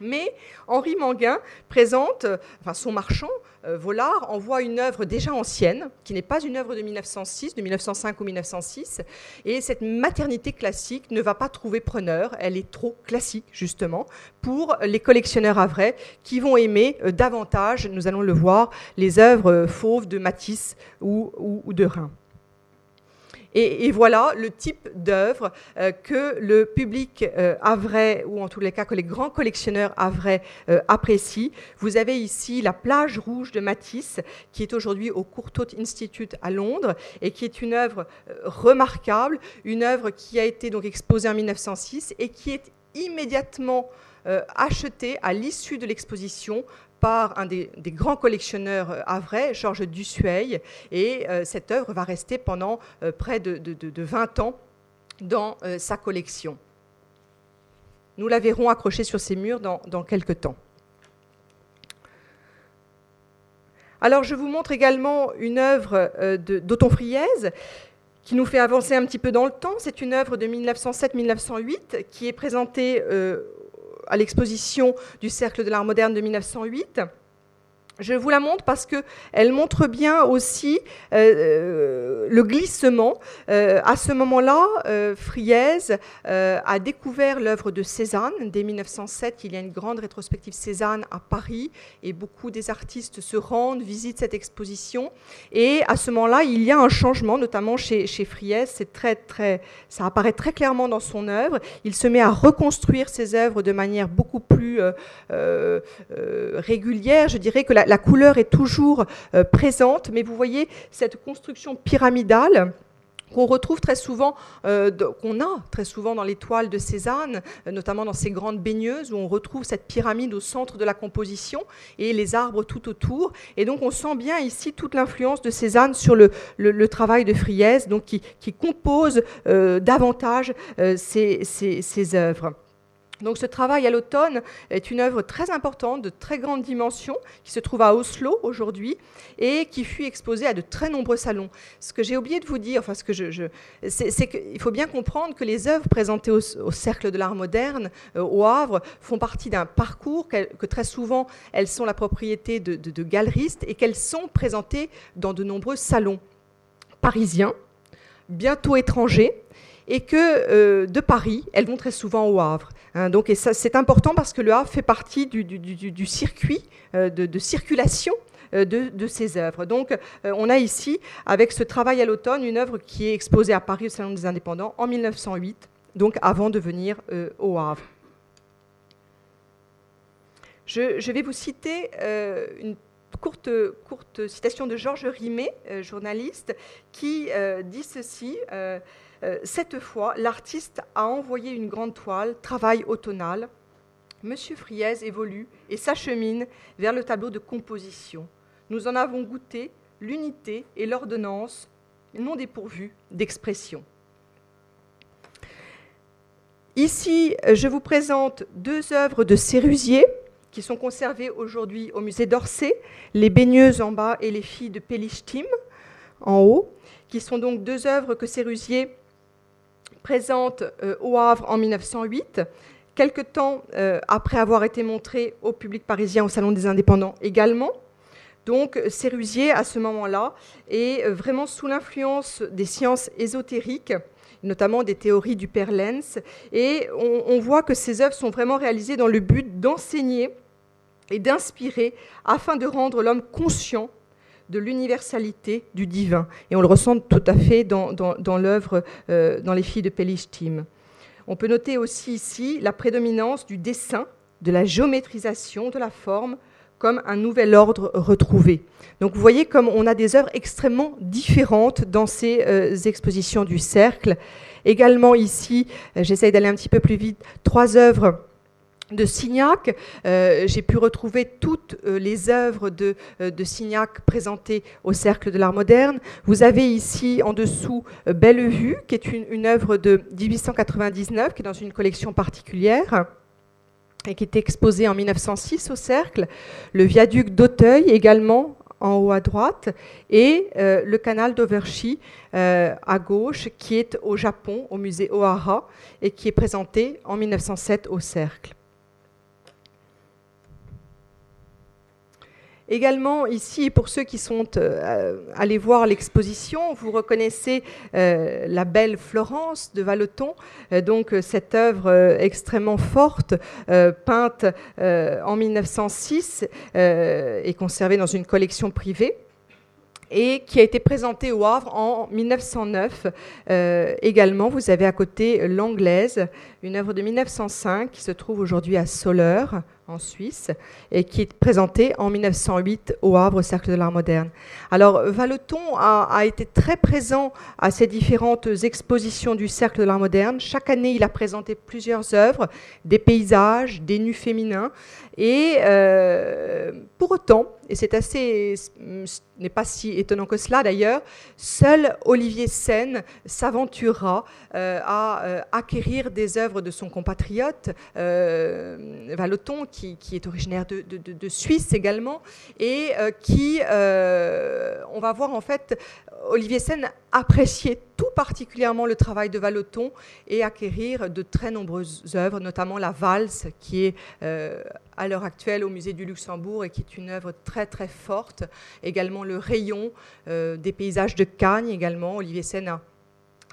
Mais Henri Manguin présente, enfin son marchand, euh, Vollard, envoie une œuvre déjà ancienne, qui n'est pas une œuvre de 1906, de 1905 ou 1906. Et cette maternité classique ne va pas trouver preneur, elle est trop classique, justement, pour les collectionneurs à vrai qui vont aimer euh, davantage, nous allons le voir, les œuvres euh, fauves de Matisse ou, ou de Rhin. Et, voilà le type d'œuvre euh, que le public euh, ou en tous les cas que les grands collectionneurs havrais euh, apprécient. Vous avez ici la plage rouge de Matisse, qui est aujourd'hui au Courtauld Institute à Londres, et qui est une œuvre euh, remarquable, une œuvre qui a été exposée en 1906 et qui est immédiatement achetée à l'issue de l'exposition par un des, grands collectionneurs euh, havrais, Georges Dussueil, et euh, cette œuvre va rester pendant euh, près de, 20 ans dans sa collection. Nous la verrons accrochée sur ses murs dans, quelques temps. Alors je vous montre également une œuvre d'Othon Friez qui nous fait avancer un petit peu dans le temps. C'est une œuvre de 1907-1908 qui est présentée à l'exposition du Cercle de l'art moderne de 1908. Je vous la montre parce qu'elle montre bien aussi euh, euh, le glissement. Euh, à ce moment-là, Friese a découvert l'œuvre de Cézanne. Dès 1907, il y a une grande rétrospective Cézanne à Paris et beaucoup des artistes se rendent, visitent cette exposition. Et à ce moment-là, il y a un changement, notamment chez, chez. C'est très, très, ça apparaît très clairement dans son œuvre. Il se met à reconstruire ses œuvres de manière beaucoup plus régulière. Je dirais que la la, couleur est toujours euh, présente, mais vous voyez cette construction pyramidale qu'on retrouve très souvent, euh, qu'on a très souvent dans les toiles de Cézanne, euh, notamment dans ces grandes baigneuses où on retrouve cette pyramide au centre de la composition et les arbres tout autour. Et donc on sent bien ici toute l'influence de Cézanne sur le, travail de Friese, donc qui, compose davantage ces œuvres. Donc ce travail à l'automne est une œuvre très importante, de très grande dimension, qui se trouve à Oslo aujourd'hui et qui fut exposée à de très nombreux salons. Ce que j'ai oublié de vous dire, enfin ce que je, c'est qu'il faut bien comprendre que les œuvres présentées au, Cercle de l'Art moderne euh, au Havre font partie d'un parcours que, très souvent elles sont la propriété de, galeristes et qu'elles sont présentées dans de nombreux salons parisiens, bientôt étrangers, et que euh, de Paris, elles vont très souvent au Havre. Hein. donc, c'est important parce que le Havre fait partie du, circuit euh, de, circulation euh, de, ces œuvres. Donc, on a ici, avec ce travail à l'automne, une œuvre qui est exposée à Paris au Salon des Indépendants en 1908, donc avant de venir au Havre. Je, vais vous citer une courte, courte citation de Georges Rimet, journaliste, qui dit ceci. Euh, cette fois, l'artiste a envoyé une grande toile, travail automnal. Monsieur Friez évolue et s'achemine vers le tableau de composition. Nous en avons goûté l'unité et l'ordonnance, non dépourvues d'expression. Ici, je vous présente deux œuvres de Sérusier qui sont conservées aujourd'hui au musée d'Orsay, Les baigneuses en bas et Les filles de Pélichtim en haut, qui sont donc deux œuvres que Sérusier présente euh, au Havre en 1908, quelque temps euh, après avoir été montré au public parisien au Salon des Indépendants également. Donc Sérusier, à ce moment-là, est euh, vraiment sous l'influence des sciences ésotériques, notamment des théories du Père Lenz, et on, voit que ces œuvres sont vraiment réalisées dans le but d'enseigner et d'inspirer afin de rendre l'homme conscient de l'universalité du divin. Et on le ressent tout à fait dans, dans, l'œuvre euh, dans les filles de Pelishtim. On peut noter aussi ici la prédominance du dessin, de la géométrisation de la forme comme un nouvel ordre retrouvé. Donc vous voyez comme on a des œuvres extrêmement différentes dans ces euh, expositions du cercle. Également ici, euh, j'essaye d'aller un petit peu plus vite, trois œuvres de Signac. Euh, j'ai pu retrouver toutes euh, les œuvres de, euh, de, Signac présentées au Cercle de l'Art moderne. Vous avez ici en dessous Bellevue, qui est une, une, œuvre de 1899, qui est dans une collection particulière et qui est exposée en 1906 au Cercle. Le viaduc d'Auteuil également en haut à droite, et le canal d'Overshi à gauche, qui est au Japon, au musée Ohara, et qui est présenté en 1907 au Cercle. Également ici, pour ceux qui sont euh, allés voir l'exposition, vous reconnaissez euh, la belle Florence de Valeton, euh, donc cette œuvre extrêmement forte, peinte en 1906 et conservée dans une collection privée et qui a été présentée au Havre en 1909. également, vous avez à côté l'Anglaise, une œuvre de 1905 qui se trouve aujourd'hui à Soleure en Suisse et qui est présenté en 1908 au Havre, au Cercle de l'Art moderne. Alors, Valeton a, été très présent à ces différentes expositions du Cercle de l'Art moderne. Chaque année, il a présenté plusieurs œuvres, des paysages, des nus féminins. Et euh, pour autant, et c'est assez, ce n'est pas si étonnant que cela d'ailleurs, seul Olivier Sen s'aventurera euh, à euh, acquérir des œuvres de son compatriote Valeton, qui, est originaire de, Suisse également, et qui, on va voir en fait, Olivier Sen apprécier tout particulièrement le travail de Vallotton et acquérir de très nombreuses œuvres, notamment la valse, qui est à l'heure actuelle au musée du Luxembourg et qui est une œuvre très très forte. Également le rayon des paysages de Cagnes, également. Olivier Sen a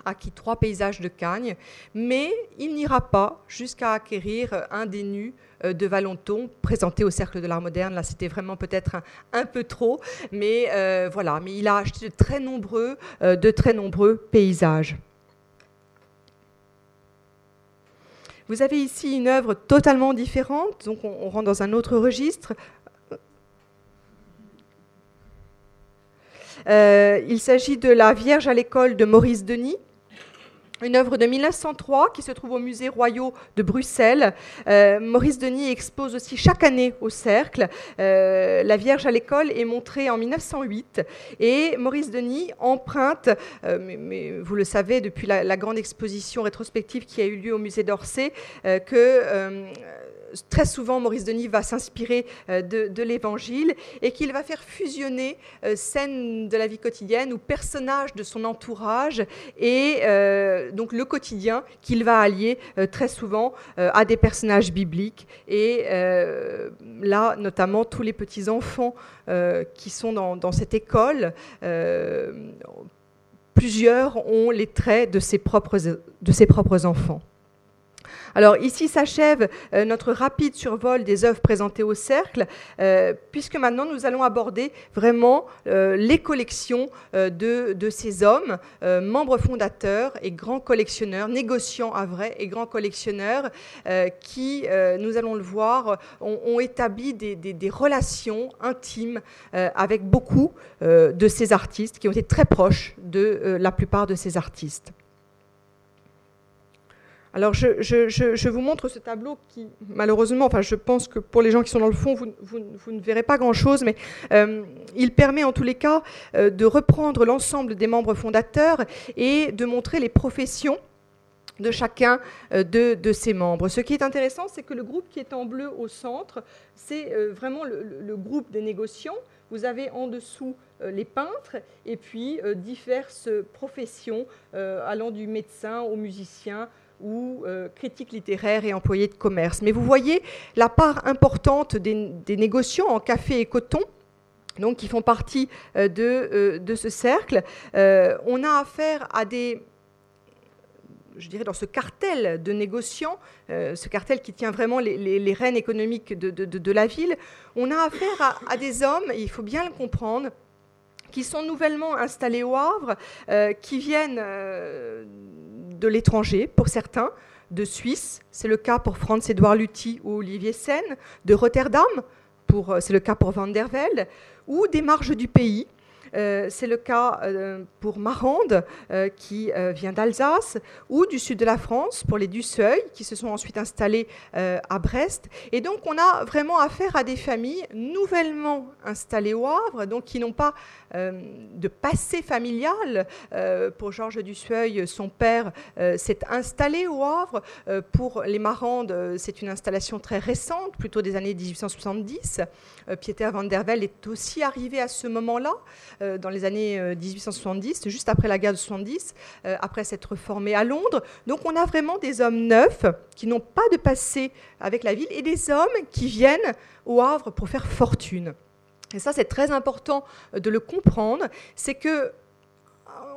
acquis trois paysages de Cagnes, mais il n'ira pas jusqu'à acquérir un des nus euh, de Valenton présenté au Cercle de l'Art moderne. Là, c'était vraiment peut-être un, peu trop, mais euh, voilà. Mais il a acheté de très nombreux, euh, de très nombreux paysages. Vous avez ici une œuvre totalement différente, donc on rentre dans un autre registre. il s'agit de la Vierge à l'école de Maurice Denis une œuvre de 1903 qui se trouve au musée royal de Bruxelles. Euh, Maurice Denis expose aussi chaque année au Cercle. Euh, la Vierge à l'école est montrée en 1908 et Maurice Denis emprunte, euh, mais, vous le savez depuis la, la, grande exposition rétrospective qui a eu lieu au musée d'Orsay, que très souvent, Maurice Denis va s'inspirer euh, de, l'Évangile et qu'il va faire fusionner euh, scènes de la vie quotidienne ou personnages de son entourage et euh, donc le quotidien qu'il va allier très souvent à des personnages bibliques. Et là, notamment, tous les petits-enfants qui sont dans, cette école plusieurs ont les traits de ses propres, de ses propres enfants. Alors ici s'achève euh, notre rapide survol des œuvres présentées au cercle, euh, puisque maintenant nous allons aborder vraiment euh, les collections de, ces hommes, membres fondateurs et grands collectionneurs, négociants à vrai et grands collectionneurs, qui, nous allons le voir, ont, établi des, relations intimes avec beaucoup de ces artistes, qui ont été très proches de la plupart de ces artistes. Alors je, vous montre ce tableau qui, malheureusement, je pense que pour les gens qui sont dans le fond, vous, ne verrez pas grand-chose, mais euh, il permet en tous les cas euh, de reprendre l'ensemble des membres fondateurs et de montrer les professions de chacun euh, de, ces membres. Ce qui est intéressant, c'est que le groupe qui est en bleu au centre, c'est vraiment le, groupe des négociants. Vous avez en dessous les peintres et puis diverses professions allant du médecin au musicien, ou euh, critiques littéraires et employés de commerce. Mais vous voyez la part importante des, négociants en café et coton qui font partie euh, de, euh, de, ce cercle. on a affaire à des, je dirais, dans ce cartel de négociants, ce cartel qui tient vraiment les, rênes économiques de, la ville, on a affaire à, des hommes, il faut bien le comprendre, qui sont nouvellement installés au Havre, qui viennent de l'étranger pour certains, de Suisse, c'est le cas pour Franz-Édouard Luthi ou Olivier Sen, de Rotterdam, euh, c'est le cas pour Van der Velde, ou des marges du pays, euh, c'est le cas euh, pour Marande, euh, qui vient d'Alsace, ou du sud de la France, pour les Dusseuil, qui se sont ensuite installés à Brest. Et donc, on a vraiment affaire à des familles nouvellement installées au Havre, donc qui n'ont pas de passé familial. pour Georges Dusseuil, son père s'est installé au Havre. pour les Marandes, c'est une installation très récente, plutôt des années 1870. Pieter van der Velde est aussi arrivé à ce moment-là. Euh, dans les années 1870, euh, juste après la guerre de 70, euh, après s'être formé à Londres. Donc on a vraiment des hommes neufs qui n'ont pas de passé avec la ville et des hommes qui viennent au Havre pour faire fortune. Et ça, c'est très important de le comprendre, c'est que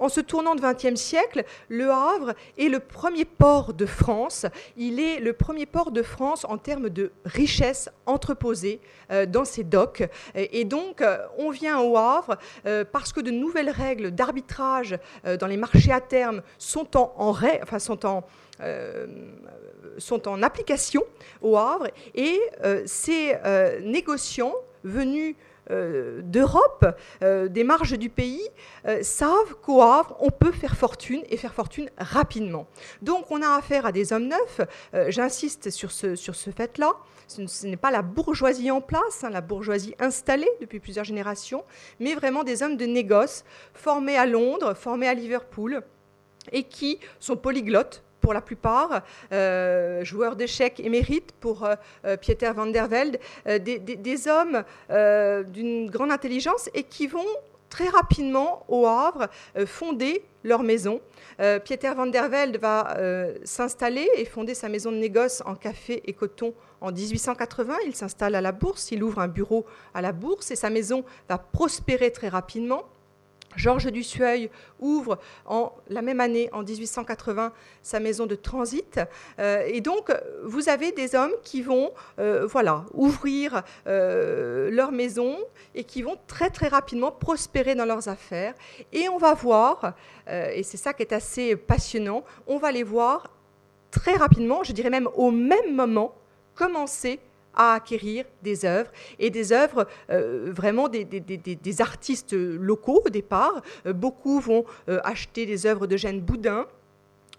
en se tournant de XXe siècle, Le Havre est le premier port de France. Il est le premier port de France en termes de richesse entreposée euh, dans ses docks. Et donc, euh, on vient au Havre euh, parce que de nouvelles règles d'arbitrage dans les marchés à terme sont en, enfin, sont en sont en application au Havre et ces négociants venus euh, d'Europe, euh, des marges du pays, euh, savent qu'au Havre, on peut faire fortune et faire fortune rapidement. Donc on a affaire à des hommes neufs, j'insiste sur ce, sur ce fait-là, ce, n'est pas la bourgeoisie en place, hein, la bourgeoisie installée depuis plusieurs générations, mais vraiment des hommes de négoce formés à Londres, formés à Liverpool, et qui sont polyglottes pour la plupart, joueurs d'échecs émérites pour Pieter van der Velde, des, des, hommes d'une grande intelligence et qui vont très rapidement au Havre fonder leur maison. Pieter van der Velde va s'installer et fonder sa maison de négoce en café et coton en 1880, il s'installe à la bourse, il ouvre un bureau à la bourse et sa maison va prospérer très rapidement. Georges Dussueil ouvre en la même année, en 1880, sa maison de transit. Euh, et donc, vous avez des hommes qui vont euh, voilà, ouvrir euh, leur maison et qui vont très très rapidement prospérer dans leurs affaires. Et on va voir, et c'est ça qui est assez passionnant, on va les voir très rapidement, je dirais même au même moment, commencer à acquérir des œuvres et des œuvres euh, vraiment des, des, artistes locaux au départ. Euh, beaucoup vont euh, acheter des œuvres de Boudin,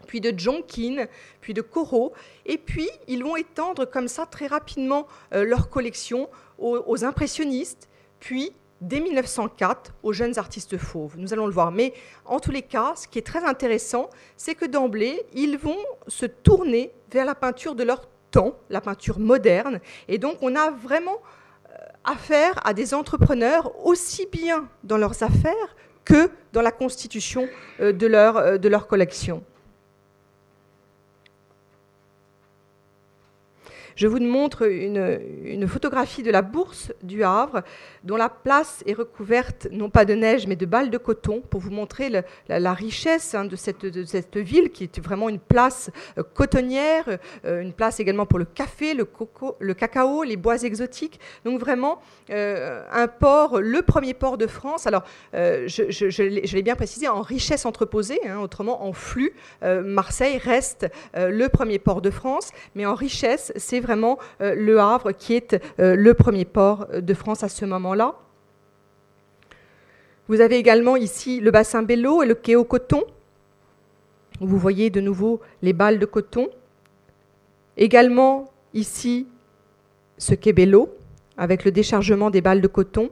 puis de John Keane, puis de Corot, et puis ils vont étendre comme ça très rapidement leur collection aux, aux, impressionnistes, puis dès 1904 aux jeunes artistes fauves. Nous allons le voir. Mais en tous les cas, ce qui est très intéressant, c'est que d'emblée, ils vont se tourner vers la peinture de la peinture moderne. Et donc on a vraiment euh, affaire à des entrepreneurs aussi bien dans leurs affaires que dans la constitution euh, de leur, euh, de leur collection. Je vous montre une, photographie de la bourse du Havre, dont la place est recouverte non pas de neige, mais de balles de coton, pour vous montrer la, richesse hein, de, cette, ville, qui est vraiment une place euh, cotonnière, euh, une place également pour le café, le cacao, les bois exotiques. Donc vraiment euh, un port, le premier port de France. Alors, je, l'ai bien précisé, en richesse entreposée, hein, autrement en flux. Marseille reste le premier port de France, mais en richesse, c'est vraiment euh, Le Havre qui est euh, le premier port de France à ce moment-là. Vous avez également ici le bassin Bello et le quai au coton. Vous voyez de nouveau les balles de coton. Également ici ce quai Bello avec le déchargement des balles de coton.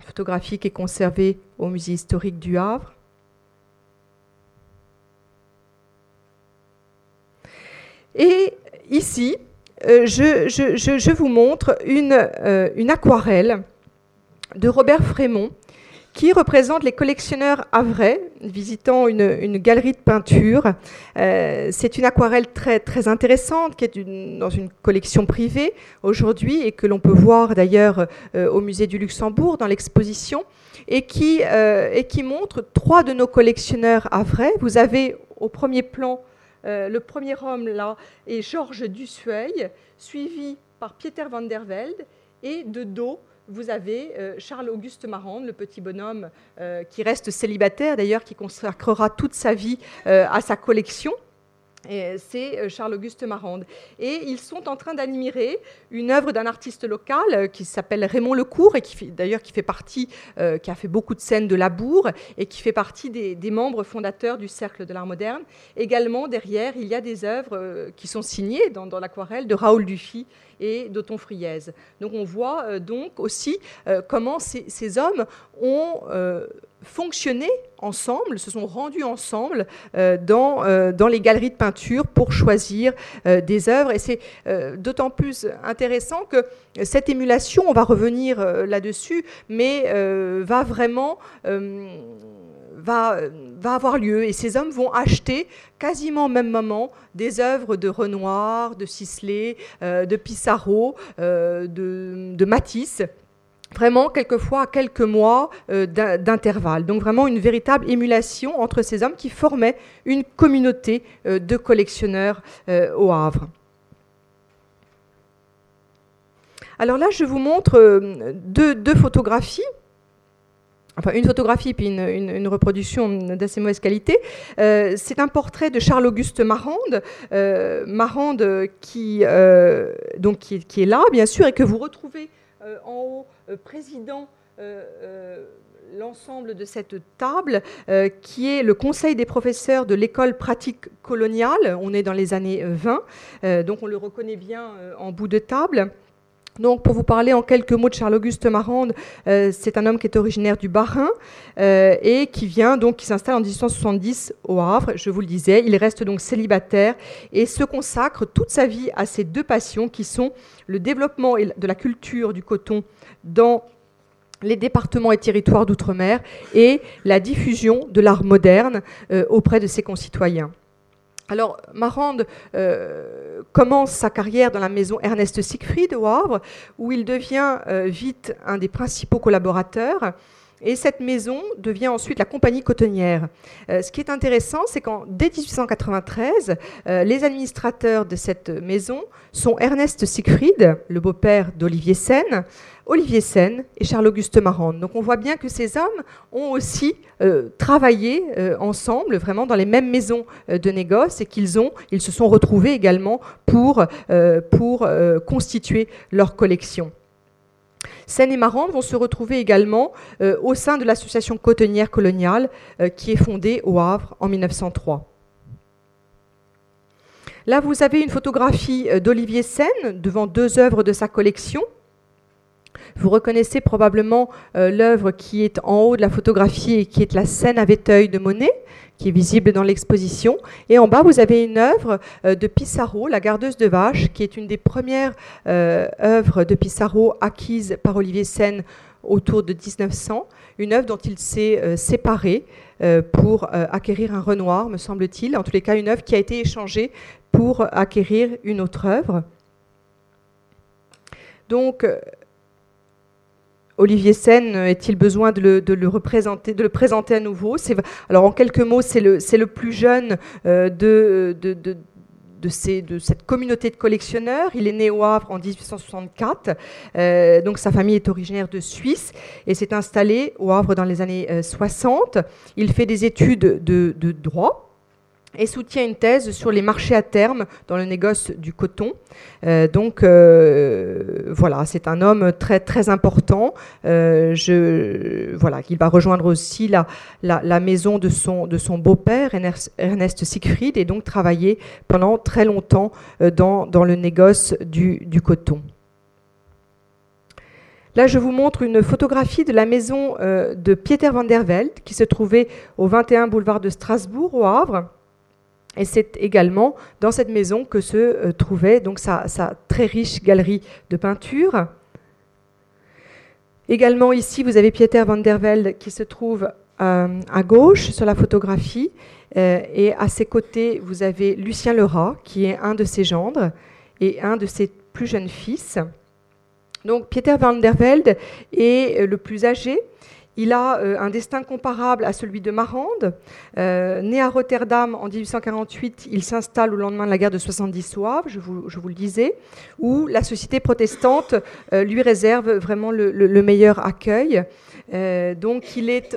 Photographie qui est conservée au musée historique du Havre. Et ici, euh, je, vous montre euh, une, aquarelle de Robert Frémont qui représente les collectionneurs havrais visitant une, galerie de peinture. Euh, c'est une aquarelle très, très intéressante qui est dans une collection privée aujourd'hui et que l'on peut voir d'ailleurs au musée du Luxembourg dans l'exposition et qui, montre trois de nos collectionneurs havrais. Vous avez au premier plan euh, le premier homme là est Georges Dussueil, suivi par Pieter van der Velde, et de dos, vous avez euh, Charles-Auguste Marande, le petit bonhomme euh, qui reste célibataire d'ailleurs, qui consacrera toute sa vie à sa collection c'est euh, Charles-Auguste Marande. Et ils sont en train d'admirer une œuvre d'un artiste local euh, qui s'appelle Raymond Lecourt, et qui d'ailleurs qui fait partie, euh, qui a fait beaucoup de scènes de Labour, et qui fait partie des, membres fondateurs du Cercle de l'Art moderne. Également, derrière, il y a des œuvres qui sont signées dans, l'aquarelle de Raoul Dufy et d'Othon Friez. Donc on voit donc aussi comment ces, hommes ont fonctionné ensemble, se sont rendus ensemble euh, dans, euh, dans les galeries de peinture pour choisir euh, des œuvres. Et c'est d'autant plus intéressant que cette émulation, on va revenir là-dessus, mais va vraiment... Va, va, avoir lieu et ces hommes vont acheter quasiment au même moment des œuvres de Renoir, de Sisley, de Pissarro, de, de Matisse vraiment quelquefois à quelques mois euh, d'intervalle. Donc vraiment une véritable émulation entre ces hommes qui formaient une communauté euh, de collectionneurs euh, au Havre. Alors là, je vous montre deux, photographies enfin une photographie puis une, reproduction d'assez mauvaise qualité. c'est un portrait de Charles-Auguste Marande, Marande qui, donc qui, est là, bien sûr, et que vous retrouvez en haut euh, président euh, euh, l'ensemble de cette table, qui est le Conseil des professeurs de l'école pratique coloniale. On est dans les années 20, donc on le reconnaît bien en bout de table. Donc, pour vous parler en quelques mots de Charles-Auguste Marande, euh, c'est un homme qui est originaire du Bas-Rhin euh, et qui vient donc, qui s'installe en 1870 au Havre. Je vous le disais, il reste donc célibataire et se consacre toute sa vie à ces deux passions qui sont le développement de la culture du coton dans les départements et territoires d'outre-mer et la diffusion de l'art moderne euh, auprès de ses concitoyens. Alors, Marande euh, commence sa carrière dans la maison Ernest Siegfried au Havre, où il devient euh, vite un des principaux collaborateurs. Et cette maison devient ensuite la compagnie cotonnière. Euh, ce qui est intéressant, c'est qu'en dès 1893, les administrateurs de cette maison sont Ernest Siegfried, le beau-père d'Olivier Seine, Olivier Sen et Charles-Auguste Marande. Donc on voit bien que ces hommes ont aussi euh, travaillé euh, ensemble, vraiment dans les mêmes maisons euh, de négoce, et qu'ils ont, ils se sont retrouvés également pour, pour constituer leur collection. Sen et Marande vont se retrouver également au sein de l'association cotonnière coloniale qui est fondée au Havre en 1903. Là, vous avez une photographie d'Olivier Sen devant deux œuvres de sa collection. Vous reconnaissez probablement euh, l'œuvre qui est en haut de la photographie et qui est la scène à Véteuil de Monet, qui est visible dans l'exposition. Et en bas, vous avez une œuvre euh, de Pissarro, La gardeuse de vaches, qui est une des premières euh, œuvres de Pissarro acquises par Olivier Sen autour de 1900, une œuvre dont il s'est séparé pour acquérir un Renoir, me semble-t-il. En tous les cas, une œuvre qui a été échangée pour acquérir une autre œuvre. Donc, Olivier Sen, est-il besoin de le, représenter, de le présenter à nouveau? Alors en quelques mots, c'est le, plus jeune euh, de, cette communauté de collectionneurs. Il est né au Havre en 1864, euh, donc sa famille est originaire de Suisse et s'est installé au Havre dans les années 60. Euh, Il fait des études de, de droit et soutient une thèse sur les marchés à terme dans le négoce du coton. Euh, donc euh, voilà, c'est un homme très très important. Euh, je, voilà, il va rejoindre aussi la, la, maison de son, de son beau-père, Ernest, Siegfried, et donc travailler pendant très longtemps dans, dans le négoce du, du coton. Là, je vous montre une photographie de la maison de Pieter van der Velde, qui se trouvait au 21 boulevard de Strasbourg, au Havre. Et c'est également dans cette maison que se euh, trouvait donc sa, très riche galerie de peinture. Également ici, vous avez Pieter van der Velde qui se trouve euh, à gauche sur la photographie. Euh, et à ses côtés, vous avez Lucien Lerat, qui est un de ses gendres et un de ses plus jeunes fils. Donc Pieter van der Velde est le plus âgé, il a euh, un destin comparable à celui de Marande. Euh, né à Rotterdam en 1848, il s'installe au lendemain de la guerre de 70 au je vous, le disais, où la société protestante euh, lui réserve vraiment le meilleur accueil. donc il est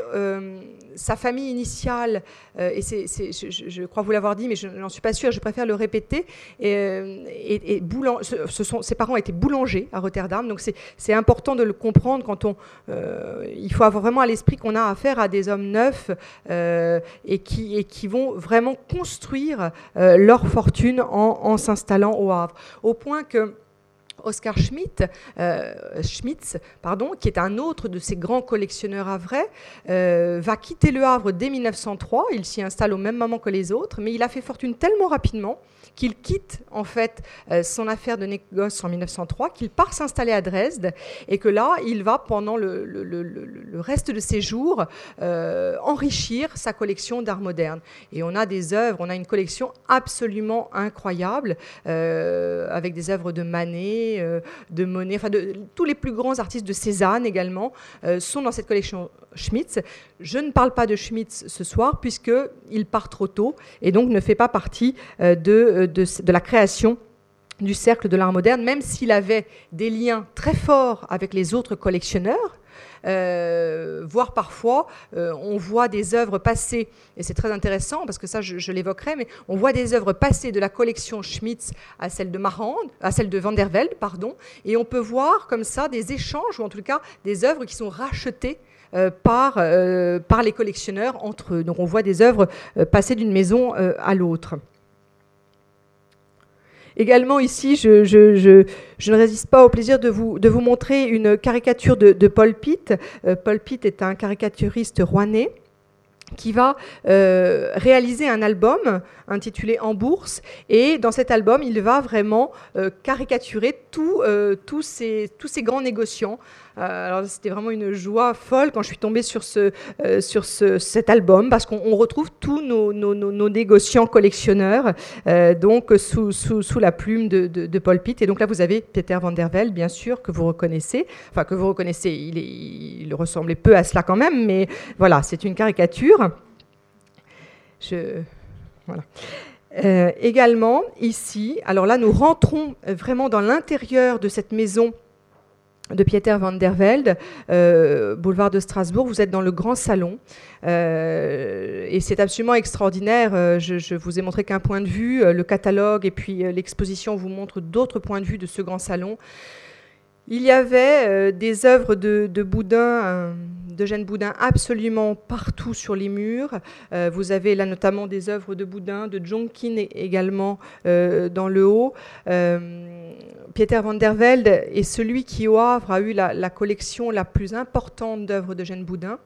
sa famille initiale, euh, et c'est, je, crois vous l'avoir dit, mais je n'en suis pas sûre, je préfère le répéter, et, euh, ce, sont, ses parents étaient boulangers à Rotterdam, donc c'est, important de le comprendre quand on... Euh, il faut avoir vraiment à l'esprit qu'on a affaire à des hommes neufs et, qui, et qui vont vraiment construire leur fortune en s'installant au Havre. Au point que Oscar euh, Schmitz, pardon, qui est un autre de ces grands collectionneurs à vrai, euh, va quitter Le Havre dès 1903. Il s'y installe au même moment que les autres, mais il a fait fortune tellement rapidement qu'il quitte en fait euh, son affaire de négoce en 1903, qu'il part s'installer à Dresde et que là, il va pendant le, reste de ses jours euh, enrichir sa collection d'art moderne. Et on a des œuvres, on a une collection absolument incroyable euh, avec des œuvres de Manet, de Monet, enfin de, tous les plus grands artistes de Cézanne également sont dans cette collection Schmitz. Je ne parle pas de Schmitz ce soir puisqu'il part trop tôt et donc ne fait pas partie euh, de, la création du cercle de l'art moderne, même s'il avait des liens très forts avec les autres collectionneurs. Euh, voire parfois, euh, on voit des œuvres passées, et c'est très intéressant parce que ça, je, l'évoquerai, mais on voit des œuvres passées de la collection Schmitz à celle de Marand, à celle de Van der Velde, pardon, et on peut voir comme ça des échanges, ou en tout cas des œuvres qui sont rachetées euh, par, par les collectionneurs entre eux. Donc on voit des œuvres passer d'une maison à l'autre. Également ici, je, ne résiste pas au plaisir de vous, montrer une caricature de, Paul Pitt. Euh, Paul Pitt est un caricaturiste rouennais qui va euh, réaliser un album intitulé En bourse. Et dans cet album, il va vraiment euh, caricaturer tous ces, tous ces grands négociants alors c'était vraiment une joie folle quand je suis tombée sur, ce, euh, sur cet album parce qu'on retrouve tous nos, négociants collectionneurs euh, donc sous, sous, la plume de, Paul Pitt. Et donc là vous avez Peter van der Velde bien sûr que vous reconnaissez, enfin que vous reconnaissez, il, il ressemblait peu à cela quand même, mais voilà c'est une caricature. Je, voilà. également, ici, alors là, nous rentrons vraiment dans l'intérieur de cette maison de Pieter van der Velde, euh, boulevard de Strasbourg. Vous êtes dans le grand salon euh, et c'est absolument extraordinaire. Euh, je, vous ai montré qu'un point de vue, le catalogue et puis l'exposition vous montre d'autres points de vue de ce grand salon. Il y avait des œuvres de, de Boudin, d'Eugène Boudin, absolument partout sur les murs. vous avez là notamment des œuvres de Boudin, de Jonkin également dans le haut. Pieter van der Velde est celui qui, au Havre, a eu la, collection la plus importante d'œuvres de Jeanne Boudin,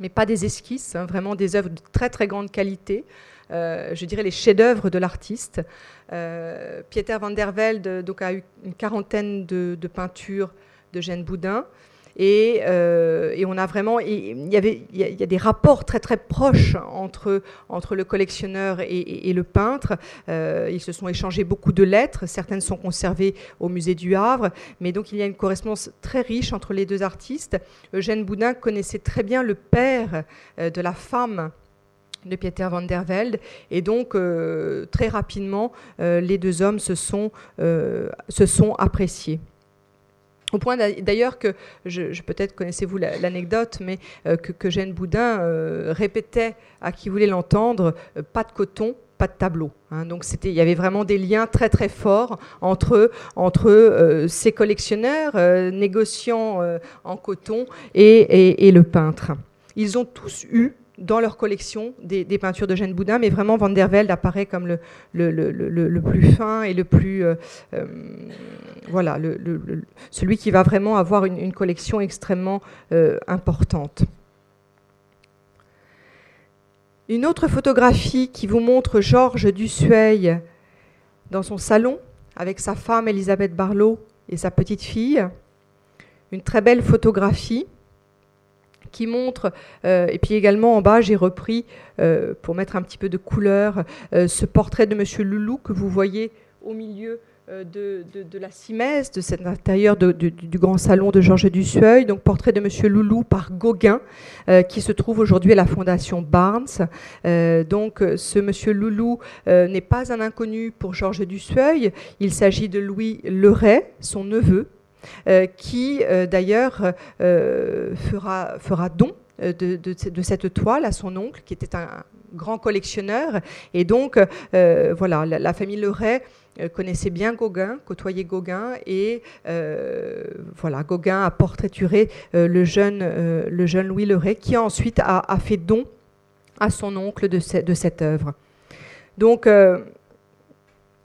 mais pas des esquisses, hein, vraiment des œuvres de très très grande qualité. Euh, je dirais les chefs-d'œuvre de l'artiste. Euh, Pieter van der Velde donc, a eu une quarantaine de, peintures de Boudin. Euh, et, on a vraiment, il y, a, des rapports très très proches entre, entre le collectionneur et, le peintre. Ils se sont échangés beaucoup de lettres, certaines sont conservées au musée du Havre, mais donc il y a une correspondance très riche entre les deux artistes. Eugène Boudin connaissait très bien le père de la femme de Pieter van der Velde. Et donc, très rapidement, les deux hommes se sont, se sont appréciés. Au point d'ailleurs que, je, peut-être connaissez-vous l'anecdote, mais euh, que, que, Boudin euh, répétait à qui voulait l'entendre, euh, pas de coton, pas de tableau. Hein. donc il y avait vraiment des liens très très forts entre, entre ces collectionneurs, négociants en coton et, et, le peintre. Ils ont tous eu dans leur collection des, peintures de Jeanne Boudin, mais vraiment Van der Velde apparaît comme le, le, le, le plus fin et le plus voilà, celui qui va vraiment avoir une, collection extrêmement euh, importante. Une autre photographie qui vous montre Georges Dussueil dans son salon avec sa femme Elisabeth Barlow et sa petite fille. Une très belle photographie qui montre, euh, et puis également en bas, j'ai repris, euh, pour mettre un petit peu de couleur, ce portrait de Monsieur Loulou que vous voyez au milieu euh, de, la Simès, de cet intérieur du, grand salon de Georges Dussueil, donc portrait de Monsieur Loulou par Gauguin, euh, qui se trouve aujourd'hui à la Fondation Barnes. Euh, donc ce Monsieur Loulou n'est pas un inconnu pour Georges Dussueil, il s'agit de Louis Leray, son neveu, qui d'ailleurs fera, fera don de, cette toile à son oncle, qui était un grand collectionneur. Et donc, voilà, la, famille Leray euh, connaissait bien Gauguin, côtoyait Gauguin, et euh, voilà, Gauguin a portraituré euh, le, jeune, le jeune Louis Leray, qui ensuite a, fait don à son oncle de, de cette œuvre. Donc,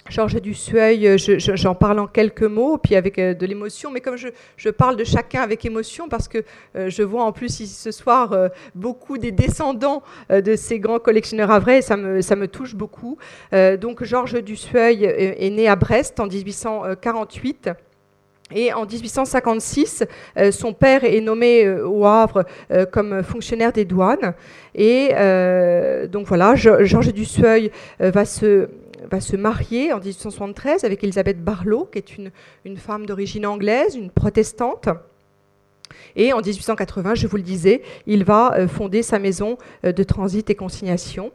Georges Dussueil, euh, j'en parle en quelques mots, puis avec euh, de l'émotion, mais comme je, parle de chacun avec émotion, parce que euh, je vois en plus ici ce soir beaucoup des descendants de ces grands collectionneurs à vrai, ça me, ça me touche beaucoup. donc Georges Dussueil est, né à Brest en 1848. Et en 1856, son père est nommé au Havre comme fonctionnaire des douanes. Et donc voilà, Georges Dussueil va se va se marier en 1873 avec Elisabeth Barlow, qui est une, une femme d'origine anglaise, une protestante. Et en 1880, je vous le disais, il va euh, fonder sa maison euh, de transit et consignation,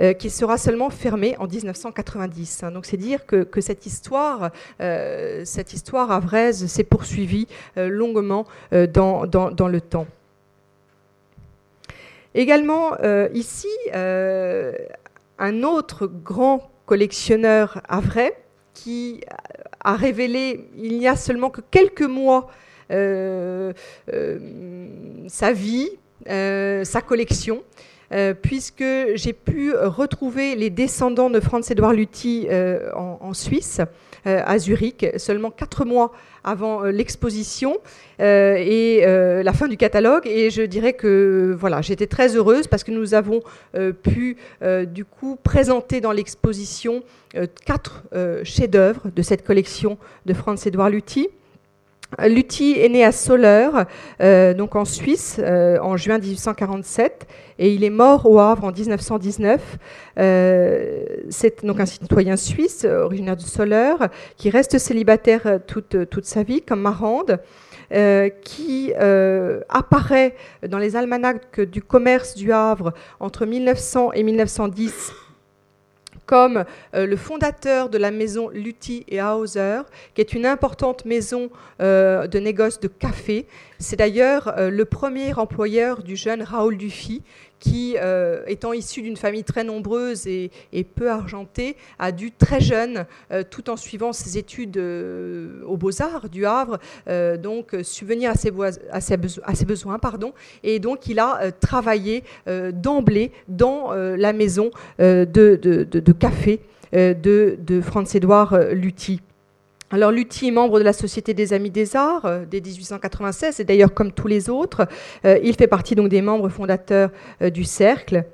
euh, qui sera seulement fermée en 1990. Hein. Donc c'est dire que, que, cette histoire, cette histoire à Vraise s'est poursuivie longuement dans, dans, dans, le temps. Également ici, un autre grand collectionneur à vrai, qui a révélé il n'y a seulement que quelques mois euh, euh, sa vie, euh, sa collection. puisque j'ai pu retrouver les descendants de Franz-Édouard Luthi en, Suisse, à Zurich, seulement quatre mois avant l'exposition et la fin du catalogue. Et je dirais que voilà, j'étais très heureuse parce que nous avons pu du coup présenter dans l'exposition quatre chefs-d'œuvre de cette collection de Franz-Édouard Luthi. Luthi est né à Soleure, euh, donc en Suisse, euh, en juin 1847, et il est mort au Havre en 1919. Euh, c'est donc un citoyen suisse, originaire de Soleure, qui reste célibataire toute, toute sa vie, comme Marande. qui apparaît dans les almanachs du commerce du Havre entre 1900 et 1910 comme euh, le fondateur de la maison Luthi et Hauser, qui est une importante maison euh, de négoce de café. C'est d'ailleurs euh, le premier employeur du jeune Raoul Dufy, qui, euh, étant issu d'une famille très nombreuse et, peu argentée, a dû très jeune, euh, tout en suivant ses études euh, aux Beaux-Arts du Havre, donc subvenir à ses, besoins. Pardon, et donc il a travaillé d'emblée dans la maison de, café de, de Franz-Édouard Luthi. Alors Luthi est membre de la Société des Amis des Arts euh, dès 1896, et d'ailleurs comme tous les autres, euh, il fait partie donc des membres fondateurs euh, du Cercle.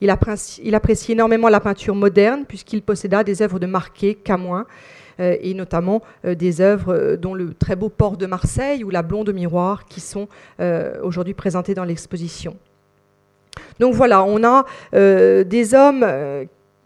Il apprécie, énormément la peinture moderne puisqu'il posséda des œuvres de Marquet, Camoin, et notamment des œuvres dont le très beau port de Marseille ou la blonde miroir qui sont aujourd'hui présentées dans l'exposition. Donc voilà, on a des hommes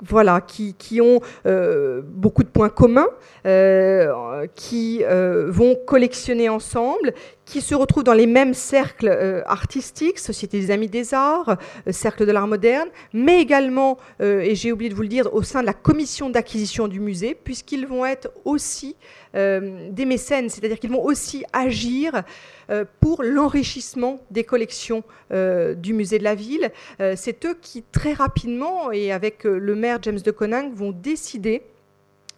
voilà, qui, ont euh, beaucoup de points communs, euh, qui euh, vont collectionner ensemble, qui se retrouvent dans les mêmes cercles artistiques, Société des Amis des Arts, Cercle de l'Art moderne, mais également, et j'ai oublié de vous le dire, au sein de la commission d'acquisition du musée, puisqu'ils vont être aussi des mécènes, c'est-à-dire qu'ils vont aussi agir euh, pour l'enrichissement des collections euh, du musée de la ville. Euh, c'est eux qui, très rapidement, et avec le maire James de Coninck, vont décider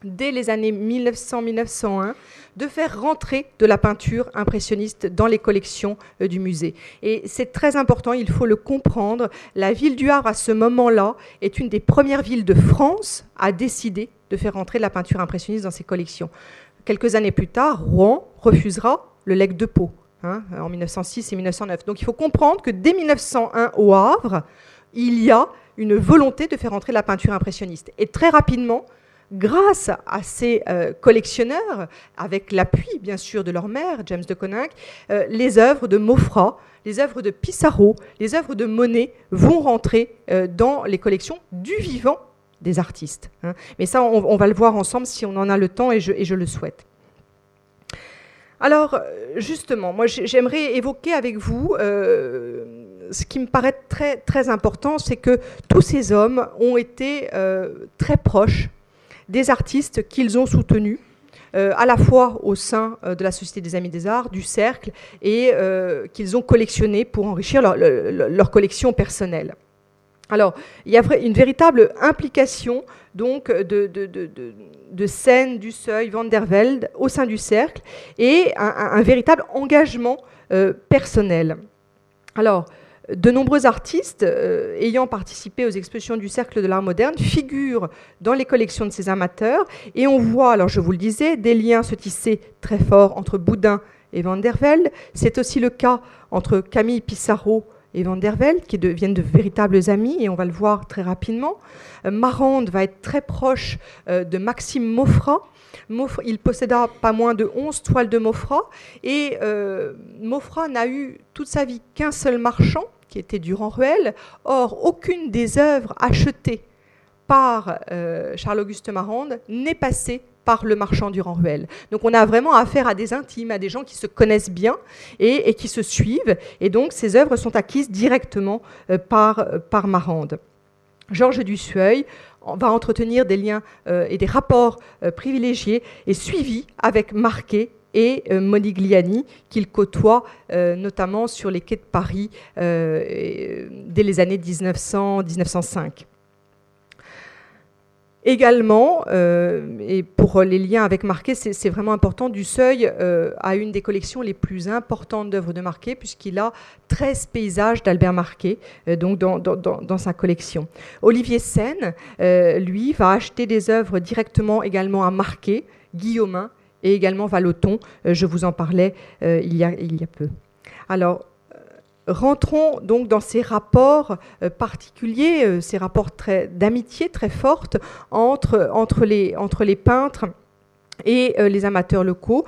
dès les années 1900-1901, de faire rentrer de la peinture impressionniste dans les collections du musée. Et c'est très important, il faut le comprendre. La ville du Havre, à ce moment-là, est une des premières villes de France à décider de faire rentrer la peinture impressionniste dans ses collections. Quelques années plus tard, Rouen refusera le legs de Pau. Hein, en 1906 et 1909. Donc il faut comprendre que dès 1901 au Havre, il y a une volonté de faire entrer la peinture impressionniste. Et très rapidement, grâce à ces euh, collectionneurs, avec l'appui bien sûr de leur mère, James de Coninck, euh, les œuvres de Maufra, les œuvres de Pissarro, les œuvres de Monet vont rentrer euh, dans les collections du vivant des artistes. Hein. Mais ça, on, va le voir ensemble si on en a le temps et je le souhaite. Alors, justement, moi j'aimerais évoquer avec vous ce qui me paraît très, important, c'est que tous ces hommes ont été très proches des artistes qu'ils ont soutenus. Euh, à la fois au sein de la Société des Amis des Arts, du Cercle, et qu'ils ont collectionné pour enrichir leur collection personnelle. Alors, il y a une véritable implication donc de, de, scène du seuil Van der Velde au sein du cercle et un, véritable engagement euh, personnel. Alors, de nombreux artistes euh, ayant participé aux expositions du Cercle de l'Art moderne figurent dans les collections de ces amateurs et on voit, alors je vous le disais, des liens se tisser très forts entre Boudin et Van der Velde. C'est aussi le cas entre Camille Pissarro et Van der Velde, qui deviennent de véritables amis, et on va le voir très rapidement. Euh, Marande va être très proche euh, de Maxime Maufra. il posséda pas moins de 11 toiles de Maufra, et euh, n'a eu toute sa vie qu'un seul marchand, qui était Durand-Ruel. Or, aucune des œuvres achetées par Charles-Auguste Marande n'est passée par le marchand du ruelle Donc on a vraiment affaire à des intimes, à des gens qui se connaissent bien et, qui se suivent. Et donc ces œuvres sont acquises directement euh, par, euh, Marande. Georges Dussueil va entretenir des liens euh, et des rapports privilégiés et suivis avec Marquet et Modigliani, qu'il côtoie notamment sur les quais de Paris dès les années 1900-1905. Également, euh, et pour les liens avec Marquet, c'est vraiment important, du Seuil euh, a une des collections les plus importantes d'œuvres de Marquet, puisqu'il a 13 paysages d'Albert Marquet euh, donc dans, sa collection. Olivier Sen, lui, va acheter des œuvres directement également à Marquet, Guillaumin et également Valoton. je vous en parlais il, y a, il y a peu. Alors, Rentrons donc dans ces rapports euh, particuliers, euh, ces rapports d'amitié très fortes entre, entre, les, entre les peintres et euh, les amateurs locaux.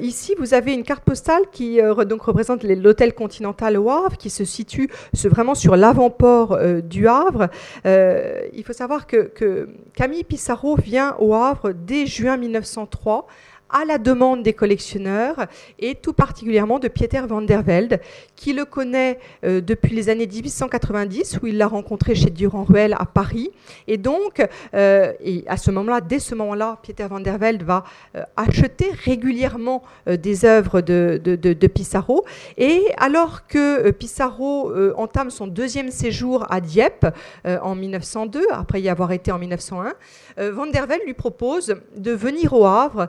ici, vous avez une carte postale qui donc représente l'hôtel Continental au Havre, qui se situe vraiment sur l'avant-port du Havre. il faut savoir que, que, Camille Pissarro vient au Havre dès juin 1903 à la demande des collectionneurs et tout particulièrement de Pieter van der Velde, qui le connaît euh, depuis les années 1890, où il l'a rencontré chez Durand-Ruel à Paris. Et donc, euh, à ce moment-là, dès ce moment-là, Pieter van der Velde va euh, acheter régulièrement des œuvres de, de, Pissarro. Et alors que Pissarro entame son deuxième séjour à Dieppe en 1902, après y avoir été en 1901, Van der Velde lui propose de venir au Havre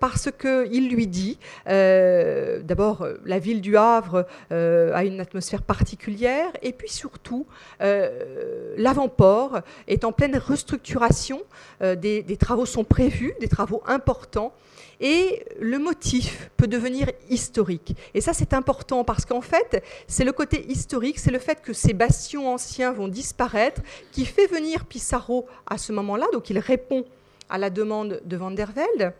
parce qu'il lui dit, d'abord, la ville du Havre euh, a une atmosphère particulière. Et puis surtout, euh, l'avant-port est en pleine restructuration. Euh, des, travaux sont prévus, des travaux importants. Et le motif peut devenir historique. Et ça, c'est important parce qu'en fait, c'est le côté historique, c'est le fait que ces bastions anciens vont disparaître qui fait venir Pissarro à ce moment-là. Donc il répond à la demande de Van der Velde.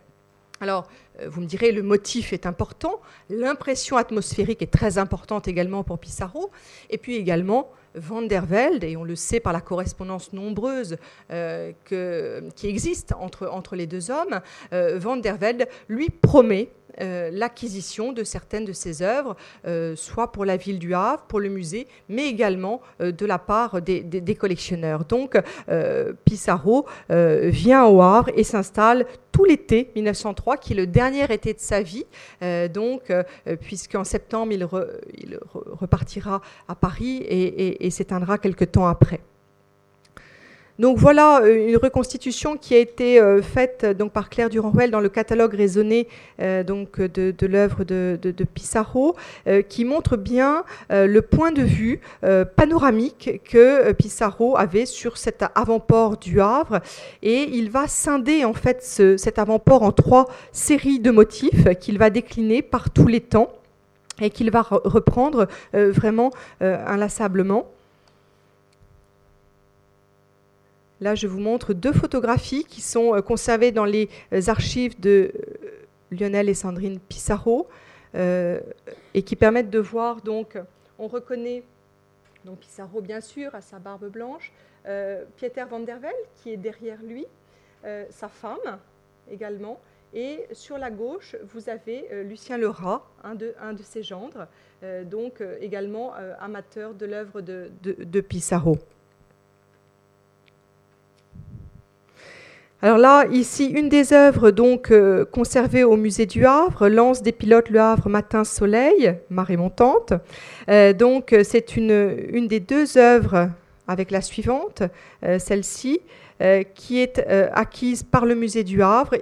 Alors, euh, vous me direz, le motif est important, l'impression atmosphérique est très importante également pour Pissarro, et puis également Van der et on le sait par la correspondance nombreuse euh, qui existe entre, les deux hommes, euh, Van der Velde lui promet l'acquisition de certaines de ses œuvres, euh, soit pour la ville du Havre, pour le musée, mais également euh, de la part des, collectionneurs. Donc Pissarro vient au Havre et s'installe tout l'été 1903, qui est le dernier été de sa vie, donc, puisqu'en septembre, il, repartira à Paris et, et s'éteindra quelque temps après. Donc voilà euh, une reconstitution qui a été euh, faite donc, par Claire Durand-Ruel dans le catalogue raisonné euh, de, l'œuvre de, Pissarro, qui montre bien le point de vue panoramique que Pissarro avait sur cet avant-port du Havre. Et il va scinder en fait cet avant-port en trois séries de motifs qu'il va décliner par tous les temps et qu'il va reprendre vraiment inlassablement. Là, je vous montre deux photographies qui sont euh, conservées dans les euh, archives de euh, Lionel et Sandrine Pissarro et qui permettent de voir, donc, on reconnaît donc Pissarro, bien sûr, à sa barbe blanche, Pieter van der Velde, qui est derrière lui, sa femme également, et sur la gauche, vous avez Lucien Lerat, un de, un de ses gendres, donc également amateur de l'œuvre de, de Pissarro. Alors là, ici, une des œuvres donc euh, conservées au musée du Havre, Lance des pilotes Le Havre, matin soleil, marée montante. Euh, donc c'est une, des deux œuvres avec la suivante, euh, celle-ci, qui est acquise par le musée du Havre.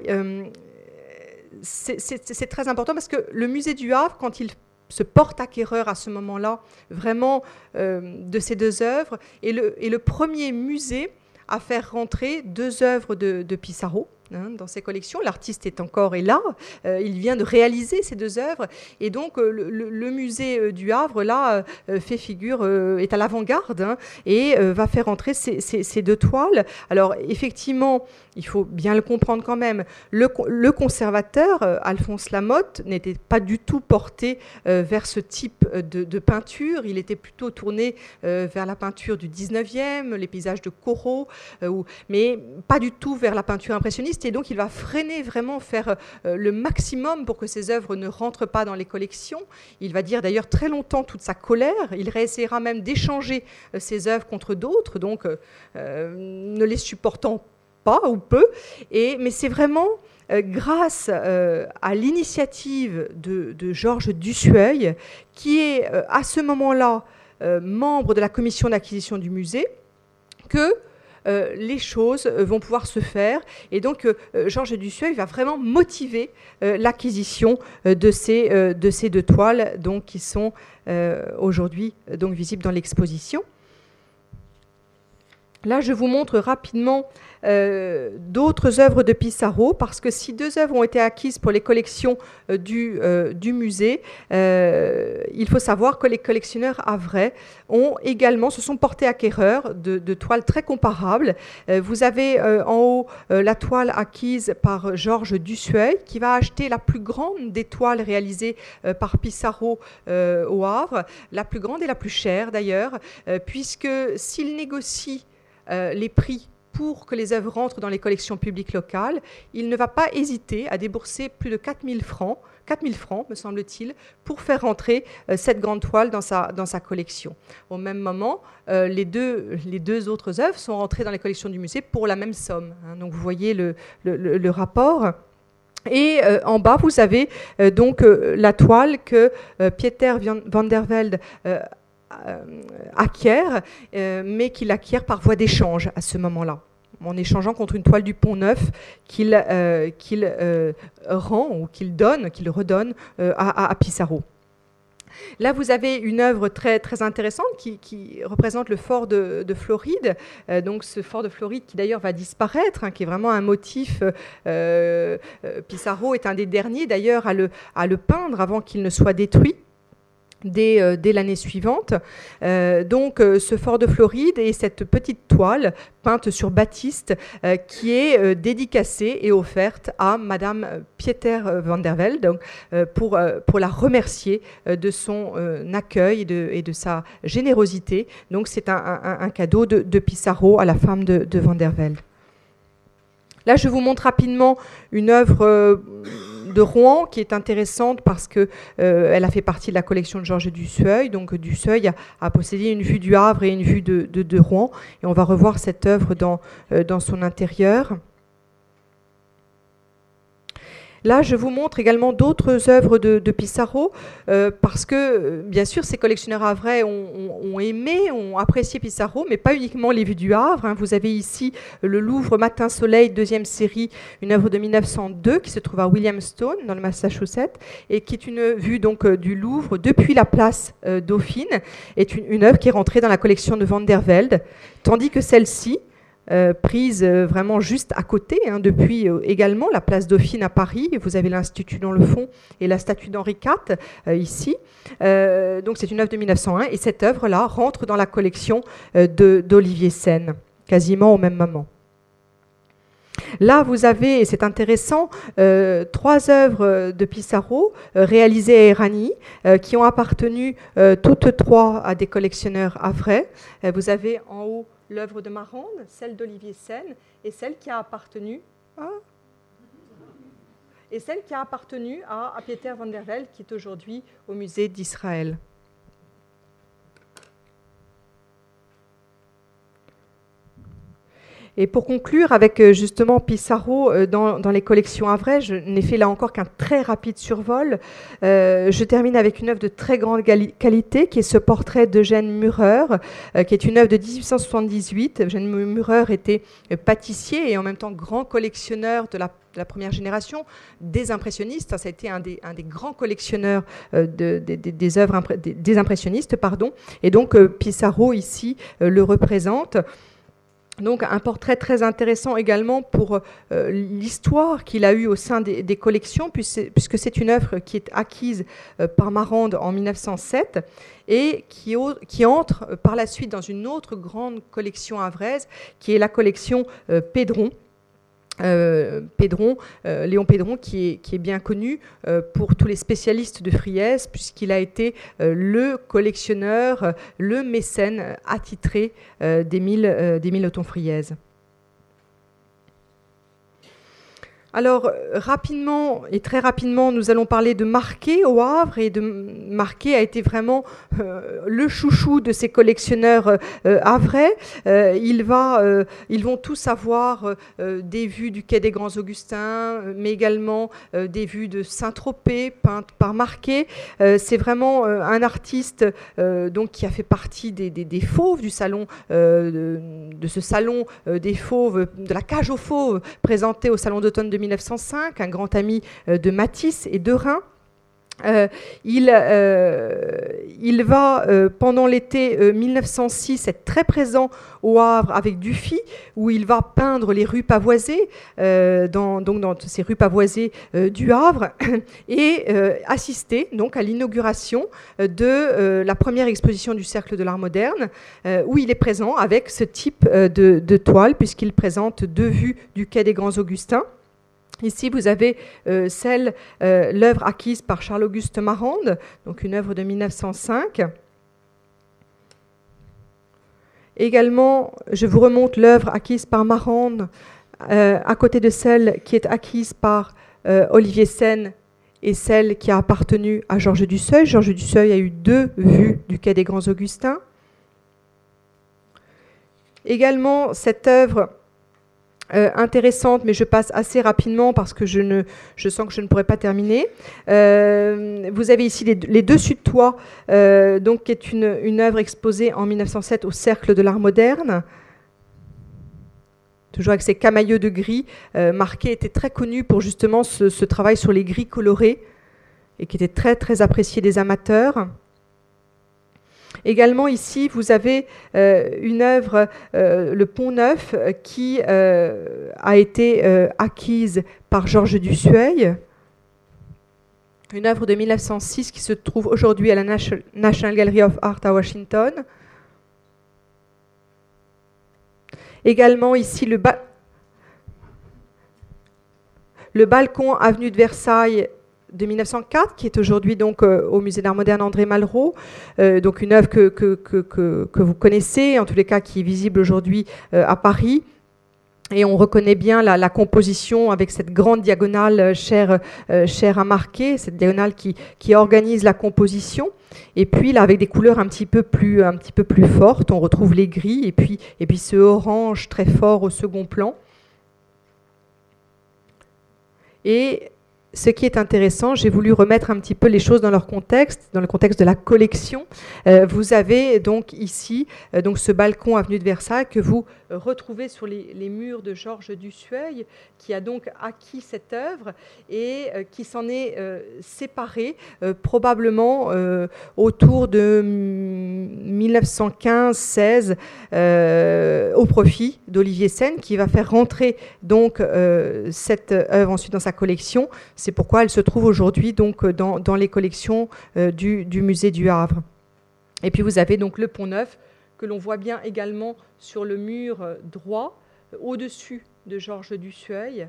c'est très important parce que le musée du Havre, quand il se porte acquéreur à ce moment-là, vraiment de ces deux œuvres, est le, est le premier musée à faire rentrer deux œuvres de, de Pissarro Hein, dans ses collections. L'artiste est encore est là. Euh, il vient de réaliser ces deux œuvres. Et donc, euh, le, musée euh, du Havre, là, fait figure, est à l'avant-garde hein, et va faire entrer ces, deux toiles. Alors, effectivement, il faut bien le comprendre quand même. Le, conservateur, Alphonse Lamotte, n'était pas du tout porté vers ce type de, peinture. Il était plutôt tourné vers la peinture du 19e, les paysages de Corot, mais pas du tout vers la peinture impressionniste et donc il va freiner vraiment, faire euh, le maximum pour que ses œuvres ne rentrent pas dans les collections. Il va dire d'ailleurs très longtemps toute sa colère, il réessayera même d'échanger euh, ses œuvres contre d'autres, donc euh, ne les supportant pas ou peu. Et, mais c'est vraiment grâce à l'initiative de, Georges Dussueil, qui est à ce moment-là membre de la commission d'acquisition du musée, que les choses vont pouvoir se faire. Et donc, Georges Dussueil va vraiment motiver l'acquisition de, ces, de ces deux toiles qui sont aujourd'hui visibles dans l'exposition. Là, je vous montre rapidement euh, d'autres œuvres de Pissarro, parce que si deux œuvres ont été acquises pour les collections euh, du, euh, du, musée, il faut savoir que les collectionneurs havrais ont également, se sont portés acquéreurs de, de toiles très comparables. vous avez en haut la toile acquise par Georges Dussueil, qui va acheter la plus grande des toiles réalisées par Pissarro au Havre, la plus grande et la plus chère d'ailleurs, puisque s'il négocie les prix pour que les œuvres rentrent dans les collections publiques locales, il ne va pas hésiter à débourser plus de 4000 francs, 4000 francs me semble-t-il, pour faire rentrer euh, cette grande toile dans sa, dans sa collection. Au même moment, euh, les, deux, les deux autres œuvres sont rentrées dans les collections du musée pour la même somme. Hein. donc vous voyez le, le, rapport. Et en bas, vous avez donc la toile que Pieter van der Velde euh, acquiert, euh, mais qu'il acquiert par voie d'échange à ce moment-là en échangeant contre une toile du Pont Neuf qu'il euh, rend ou qu'il donne, qu'il redonne à, Pissarro. Là, vous avez une œuvre très, très intéressante qui, représente le fort de, Floride. donc, ce fort de Floride qui d'ailleurs va disparaître, hein, qui est vraiment un motif. Pissarro est un des derniers d'ailleurs à à le peindre avant qu'il ne soit détruit. Euh, dès, l'année suivante. Euh, donc euh, ce fort de Floride et cette petite toile peinte sur Baptiste qui est dédicacée et offerte à Madame Pieter van der Velde donc, pour, pour la remercier de son accueil et de, et de, sa générosité. Donc c'est un, cadeau de, Pissarro à la femme de, de Van der Velde. Là, je vous montre rapidement une œuvre de Rouen qui est intéressante parce que euh, elle a fait partie de la collection de Georges Dussueil. Donc Dussueil a, possédé une vue du Havre et une vue de, Rouen. Et on va revoir cette œuvre dans, euh, dans son intérieur. Là, je vous montre également d'autres œuvres de, Pissarro, euh, parce que, euh, bien sûr, ces collectionneurs havrais ont, ont, aimé, ont apprécié Pissarro, mais pas uniquement les vues du Havre. Hein. Vous avez ici le Louvre Matin Soleil, deuxième série, une œuvre de 1902 qui se trouve à Williamstone, dans le Massachusetts, et qui est une vue donc euh, du Louvre depuis la place Dauphine, est une, une, œuvre qui est rentrée dans la collection de Van der Velde, tandis que celle-ci, euh, prise euh, vraiment juste à côté, hein, depuis euh, également la place Dauphine à Paris. Vous avez l'Institut dans le fond et la statue d'Henri IV ici. donc c'est une œuvre de 1901 et cette œuvre-là rentre dans la collection d'Olivier Seine, quasiment au même moment. Là, vous avez, et c'est intéressant, trois œuvres de Pissarro réalisées à Erani, qui ont appartenu toutes trois à des collectionneurs havrais. vous avez en haut l'œuvre de Marande, celle d'Olivier Seine, et celle qui a appartenu à, et celle qui a appartenu à, à Pieter van der Velde, qui est aujourd'hui au musée d'Israël. Et pour conclure avec euh, justement Pissarro euh, dans, les collections Havrais, je n'ai fait là encore qu'un très rapide survol. Euh, je termine avec une œuvre de très grande qualité qui est ce portrait d'Eugène Murer, qui est une œuvre de 1878. Eugène Murer était pâtissier et en même temps grand collectionneur de la première génération, des impressionnistes. Ça a été un des, grands collectionneurs des œuvres des, impressionnistes. Pardon. Et donc Pissarro, ici, le représente. Donc un portrait très intéressant également pour euh, l'histoire qu'il a eue au sein des, collections, puisque c'est une œuvre qui est acquise euh, par Marande en 1907 et qui, entre par la suite dans une autre grande collection havraise, qui est la collection euh, Pédron. Euh, euh, Léon Pédron, qui est, bien connu euh, pour tous les spécialistes de Friès, puisqu'il a été le collectionneur, le mécène attitré des mille, des mille friaises. Alors, euh, rapidement et très rapidement, nous allons parler de Marquet au Havre. Et de Marquet a été vraiment euh, le chouchou de ces collectionneurs euh, havrais. ils vont tous avoir des vues du quai des Grands Augustins, mais également des vues de Saint-Tropez, peintes par Marquet. C'est vraiment un artiste donc, qui a fait partie des, fauves du salon, de, de, ce salon des fauves, de la cage aux fauves présenté au salon d'automne 1905, un grand ami euh, de Matisse et de Rhin. Euh, il, euh, il, va, pendant l'été 1906, être très présent au Havre avec Dufy, où il va peindre les rues pavoisées, ces rues pavoisées du Havre, et assister donc à l'inauguration de la première exposition du Cercle de l'Art moderne, où il est présent avec ce type de toile, puisqu'il présente deux vues du quai des Grands Augustins. Ici, vous avez euh, celle, euh, l'œuvre acquise par Charles-Auguste Marande, donc une œuvre de 1905. Également, je vous remonte l'œuvre acquise par Marande, euh, à côté de celle qui est acquise par Olivier Sen et celle qui a appartenu à Georges Dusseuil. Georges Dusseuil a eu deux vues du quai des Grands Augustins. Également, cette œuvre euh, intéressante, mais je passe assez rapidement parce que je, ne, je sens que je ne pourrai pas terminer. Euh, vous avez ici les, Dessus de toit, euh, donc, qui est une, œuvre exposée en 1907 au Cercle de l'Art moderne. Toujours avec ces camailleux de gris. Marquet était très connu pour justement ce, ce travail sur les gris colorés et qui était très très apprécié des amateurs. Également ici, vous avez euh, une œuvre, euh, le Pont Neuf, qui euh, a été acquise par Georges Dussueil. Une œuvre de 1906 qui se trouve aujourd'hui à la National Gallery of Art à Washington. Également ici le balcon avenue de Versailles de 1904, qui est aujourd'hui donc euh, au Musée d'Art moderne André Malraux, euh, donc une œuvre que, que, que, que, vous connaissez, en tous les cas qui est visible aujourd'hui euh, à Paris. Et on reconnaît bien la, composition avec cette grande diagonale chère, chère à marquer, cette diagonale qui, qui, organise la composition. Et puis là, avec des couleurs un petit peu plus, un petit peu plus fortes, on retrouve les gris et puis, et puis ce orange très fort au second plan. Et ce qui est intéressant, j'ai voulu remettre un petit peu les choses dans leur contexte, dans le contexte de la collection. Euh, vous avez donc ici euh, donc ce balcon avenue de Versailles que vous retrouvez sur les, murs de Georges Dussueil, qui a donc acquis cette œuvre et euh, qui s'en est séparé probablement autour de 1915-16 au profit d'Olivier Sen, qui va faire rentrer donc cette œuvre ensuite dans sa collection c'est pourquoi elle se trouve aujourd'hui donc euh, dans, les collections euh, du, musée du Havre. Et puis vous avez donc le pont neuf que l'on voit bien également sur le mur euh, droit, au-dessus de Georges Dussueil.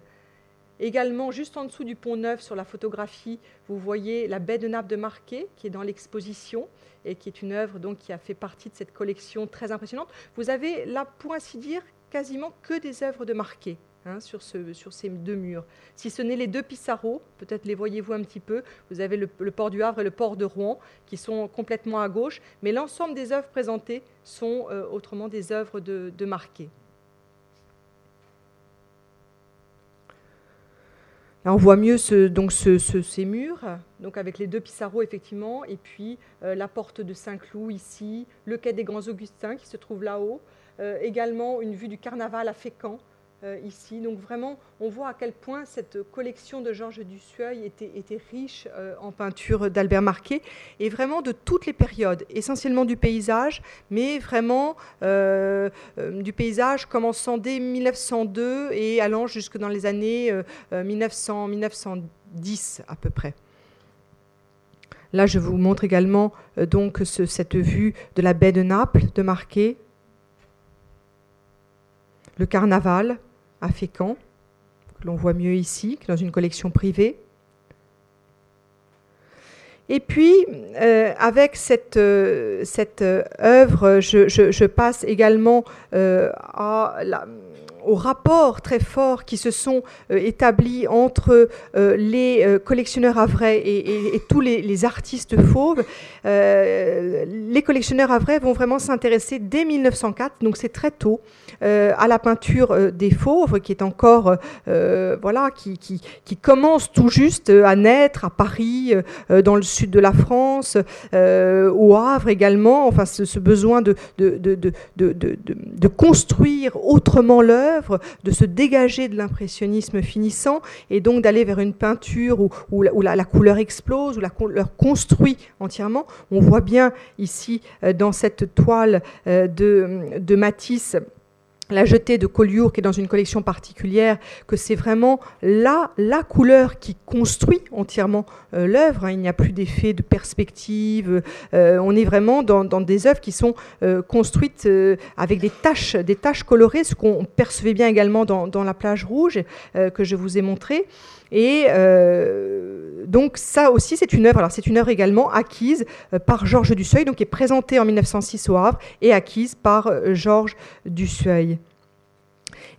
Également, juste en dessous du pont neuf, sur la photographie, vous voyez la baie de Naples de Marquet, qui est dans l'exposition et qui est une œuvre donc, qui a fait partie de cette collection très impressionnante. Vous avez là, pour ainsi dire, quasiment que des œuvres de Marquet. Hein, sur, ce, sur, ces deux murs. Si ce n'est les deux Pissarro, peut-être les voyez-vous un petit peu, vous avez le, port du Havre et le port de Rouen qui sont complètement à gauche, mais l'ensemble des œuvres présentées sont euh, autrement des œuvres de, Marquet. Là, on voit mieux donc ces murs, donc avec les deux Pissarro effectivement, et puis euh, la porte de Saint-Cloud ici, le quai des Grands Augustins qui se trouve là-haut, euh, également une vue du carnaval à Fécamp, ici. Donc vraiment, on voit à quel point cette collection de Georges Dussueil était, riche euh, en peinture d'Albert Marquet, et vraiment de toutes les périodes, essentiellement du paysage, mais vraiment euh, du paysage commençant dès 1902 et allant jusque dans les années 1900, 1910 à peu près. Là, je vous montre également donc cette vue de la baie de Naples de Marquet, le carnaval, à Fécamp, que l'on voit mieux ici que dans une collection privée. Et puis, euh, avec cette, euh, euh, œuvre, je, passe également à aux rapports très forts qui se sont établis entre les collectionneurs havrais et, et, tous les, artistes fauves, les collectionneurs havrais vont vraiment s'intéresser dès 1904, donc c'est très tôt, à la peinture des fauves, qui est encore, voilà, qui, qui, commence tout juste à naître à Paris, dans le sud de la France, au Havre également, enfin ce, besoin de, de, de, de, construire autrement l'œuvre, de se dégager de l'impressionnisme finissant et donc d'aller vers une peinture où, la, couleur explose, où la couleur construit entièrement. On voit bien ici euh, dans cette toile euh, de, de Matisse la jetée de Collioure, qui est dans une collection particulière, que c'est vraiment la, la couleur qui construit entièrement euh, l'œuvre. Hein. Il n'y a plus d'effet de perspective. Euh, on est vraiment dans, des œuvres qui sont euh, construites avec des taches, des taches colorées, ce qu'on percevait bien également dans, dans la plage rouge que je vous ai montré. Et donc ça aussi, c'est une œuvre. Alors c'est une œuvre également acquise par Georges Dusseuil, donc qui est présentée en 1906 au Havre et acquise par Georges Dusseuil.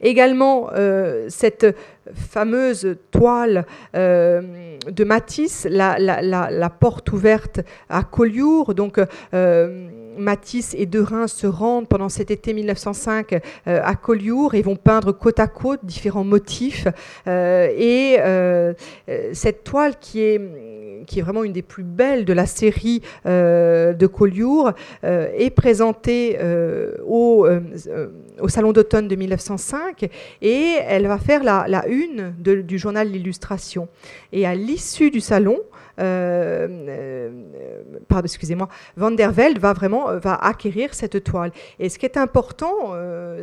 Également, euh, cette fameuse toile euh, de Matisse, la, porte ouverte à Collioure, donc euh, Matisse et Derain se rendent pendant cet été 1905 à Collioure et vont peindre côte à côte différents motifs. et cette toile qui est qui est vraiment une des plus belles de la série euh, de Collioure, euh, est présentée euh, au, au, Salon d'automne de 1905 et elle va faire la une du journal L'Illustration. Et à l'issue du salon, pardon, excusez-moi, Van der Velde va vraiment va acquérir cette toile. Et ce qui est important,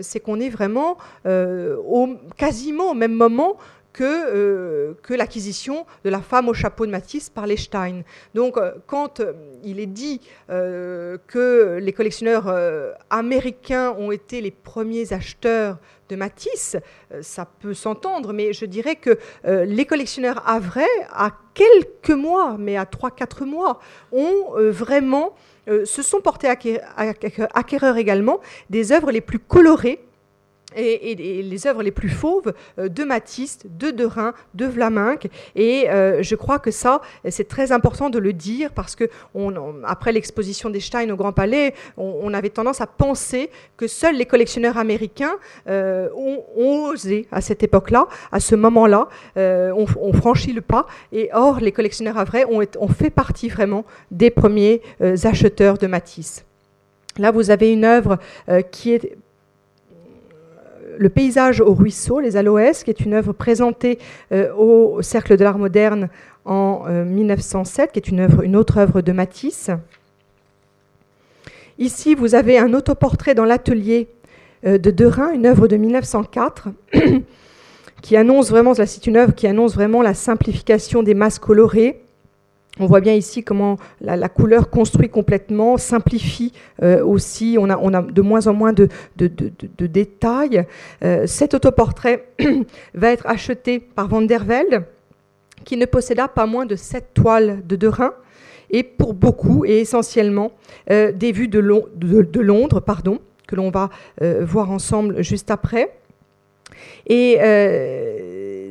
c'est qu'on est vraiment au, quasiment au même moment que, euh, que l'acquisition de la femme au chapeau de Matisse par les Stein. Donc, euh, quand euh, il est dit que les collectionneurs américains ont été les premiers acheteurs de Matisse, ça peut s'entendre, mais je dirais que les collectionneurs vrai, à quelques mois, mais à 3-4 mois, ont vraiment, se sont portés acquéreurs également des œuvres les plus colorées et, les œuvres les plus fauves euh, de Matisse, de Derain, de Vlaminck. Et euh, je crois que ça, c'est très important de le dire parce que après l'exposition des Stein au Grand Palais, on, avait tendance à penser que seuls les collectionneurs américains euh, ont, osé à cette époque-là, à ce moment-là, ont on, franchi le pas. Et or, les collectionneurs à vrai ont, ont fait partie vraiment des premiers acheteurs de Matisse. Là, vous avez une œuvre qui est le paysage au ruisseau, les aloès, qui est une œuvre présentée euh, au Cercle de l'Art moderne en 1907, euh, qui est une, autre œuvre de Matisse. Ici, vous avez un autoportrait dans l'atelier euh, de Derain, une œuvre de 1904, qui annonce vraiment, c'est une œuvre qui annonce vraiment la simplification des masses colorées, on voit bien ici comment la, couleur construit complètement, simplifie euh, aussi. On a, de moins en moins de, détails. Euh, cet autoportrait va être acheté par Van der Velde, qui ne posséda pas moins de sept toiles de Derain, et pour beaucoup, et essentiellement, euh, des vues de, Londres, pardon, que l'on va voir ensemble juste après.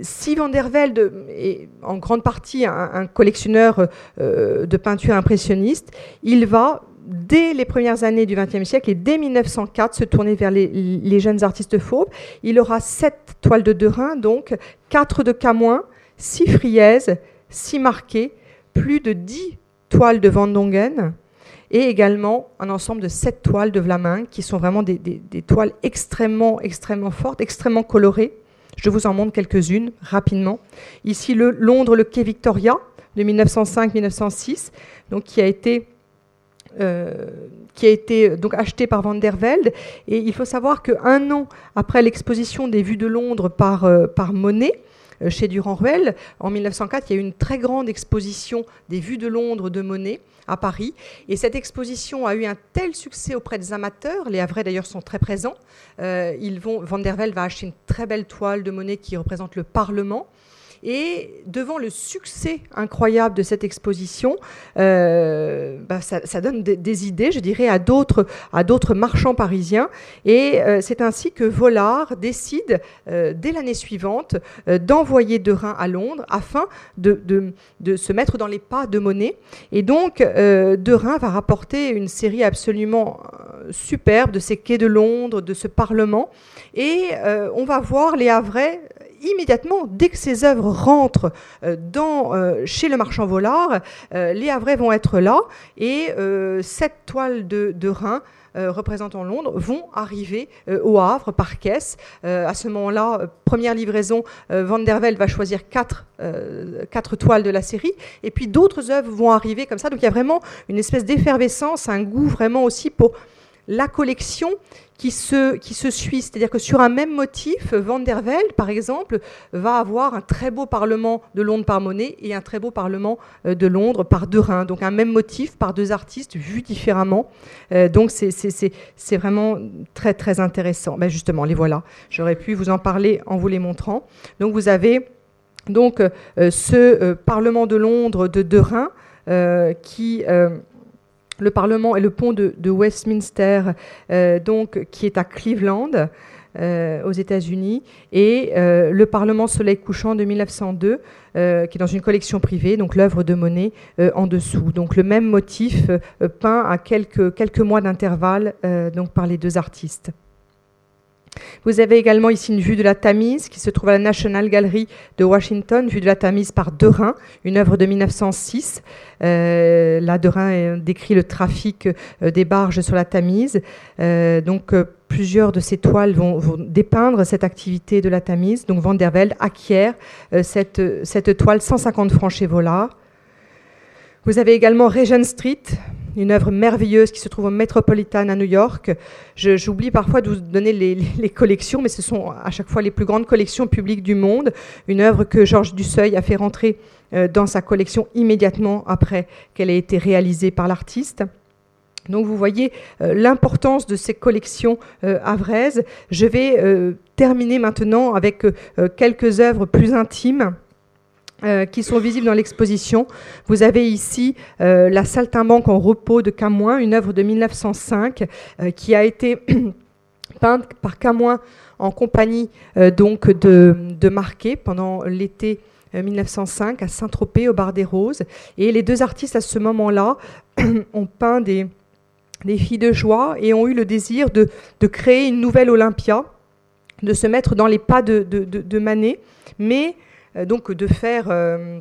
Si Van der Velde est en grande partie un, collectionneur euh, de peinture impressionniste, il va dès les premières années du XXe siècle et dès 1904 se tourner vers les, jeunes artistes fauves. Il aura sept toiles de Derain, donc quatre de Camoin, six Friaises, six Marquées, plus de dix toiles de Van Dongen et également un ensemble de sept toiles de Vlaminck qui sont vraiment des, des toiles extrêmement, extrêmement fortes, extrêmement colorées. Je vous en montre quelques-unes rapidement. Ici, le Londres, le quai Victoria de 1905-1906, donc qui a été euh, qui a été acheté par Van der Velde. Et il faut savoir qu'un an après l'exposition des vues de Londres par, euh, par Monet, chez Durand-Ruel, en 1904, il y a eu une très grande exposition des vues de Londres de Monet à Paris. Et cette exposition a eu un tel succès auprès des amateurs, les Havrais d'ailleurs sont très présents. Euh, ils vont, Van der Velde va acheter une très belle toile de Monet qui représente le Parlement. Et devant le succès incroyable de cette exposition, euh, bah, ça, donne des, idées, je dirais, à d'autres, à d'autres marchands parisiens. Et euh, c'est ainsi que Vollard décide, euh, dès l'année suivante, d'envoyer Derain à Londres afin de, de, se mettre dans les pas de Monet. Et donc, Derain va rapporter une série absolument superbe de ces quais de Londres, de ce Parlement. Et on va voir les Havrais immédiatement, dès que ces œuvres rentrent euh, dans, euh, chez le marchand volard, euh, les Havrais vont être là et cette toile de, de Rhin représentant Londres vont arriver au Havre par caisse. à ce moment-là, première livraison, Van der Velde va choisir quatre, quatre, toiles de la série, et puis d'autres œuvres vont arriver comme ça. Donc il y a vraiment une espèce d'effervescence, un goût vraiment aussi pour la collection qui se, qui se suit. C'est-à-dire que sur un même motif, Van der Velde, par exemple, va avoir un très beau Parlement de Londres par Monet et un très beau Parlement euh, de Londres par Derain. Donc un même motif par deux artistes vus différemment. Euh, donc c'est vraiment très très intéressant. Ben justement, les voilà. J'aurais pu vous en parler en vous les montrant. Donc vous avez donc euh, ce Parlement de Londres de Derain qui le Parlement et le pont de, Westminster, euh, donc, qui est à Cleveland, euh, aux États-Unis, et euh, le Parlement Soleil couchant de 1902, qui est dans une collection privée, donc l'œuvre de Monet en dessous. Donc le même motif peint à quelques, quelques mois d'intervalle donc par les deux artistes. Vous avez également ici une vue de la Tamise qui se trouve à la National Gallery de Washington, vue de la Tamise par Derain, une œuvre de 1906. Euh, là, Derain décrit le trafic euh, des barges sur la Tamise. Euh, donc, plusieurs de ces toiles vont, dépeindre cette activité de la Tamise. Donc, Van der Velde acquiert cette, toile 150 francs chez Vollard. Vous avez également Regent Street, une œuvre merveilleuse qui se trouve au Metropolitan à New York. J'oublie parfois de vous donner les, collections, mais ce sont à chaque fois les plus grandes collections publiques du monde. Une œuvre que Georges Dusseuil a fait rentrer euh, dans sa collection immédiatement après qu'elle ait été réalisée par l'artiste. Donc vous voyez euh, l'importance de ces collections euh, avraises. Je vais terminer maintenant avec quelques œuvres plus intimes euh, qui sont visibles dans l'exposition. Vous avez ici euh, la saltimbanque en repos de Camoin, une œuvre de 1905 euh, qui a été peinte par Camoin en compagnie donc de, de Marquet pendant l'été 1905 à Saint-Tropez au Bar des Roses. Et les deux artistes à ce moment-là ont peint des, des filles de joie et ont eu le désir de, créer une nouvelle Olympia, de se mettre dans les pas de, de, Manet, mais donc de faire euh,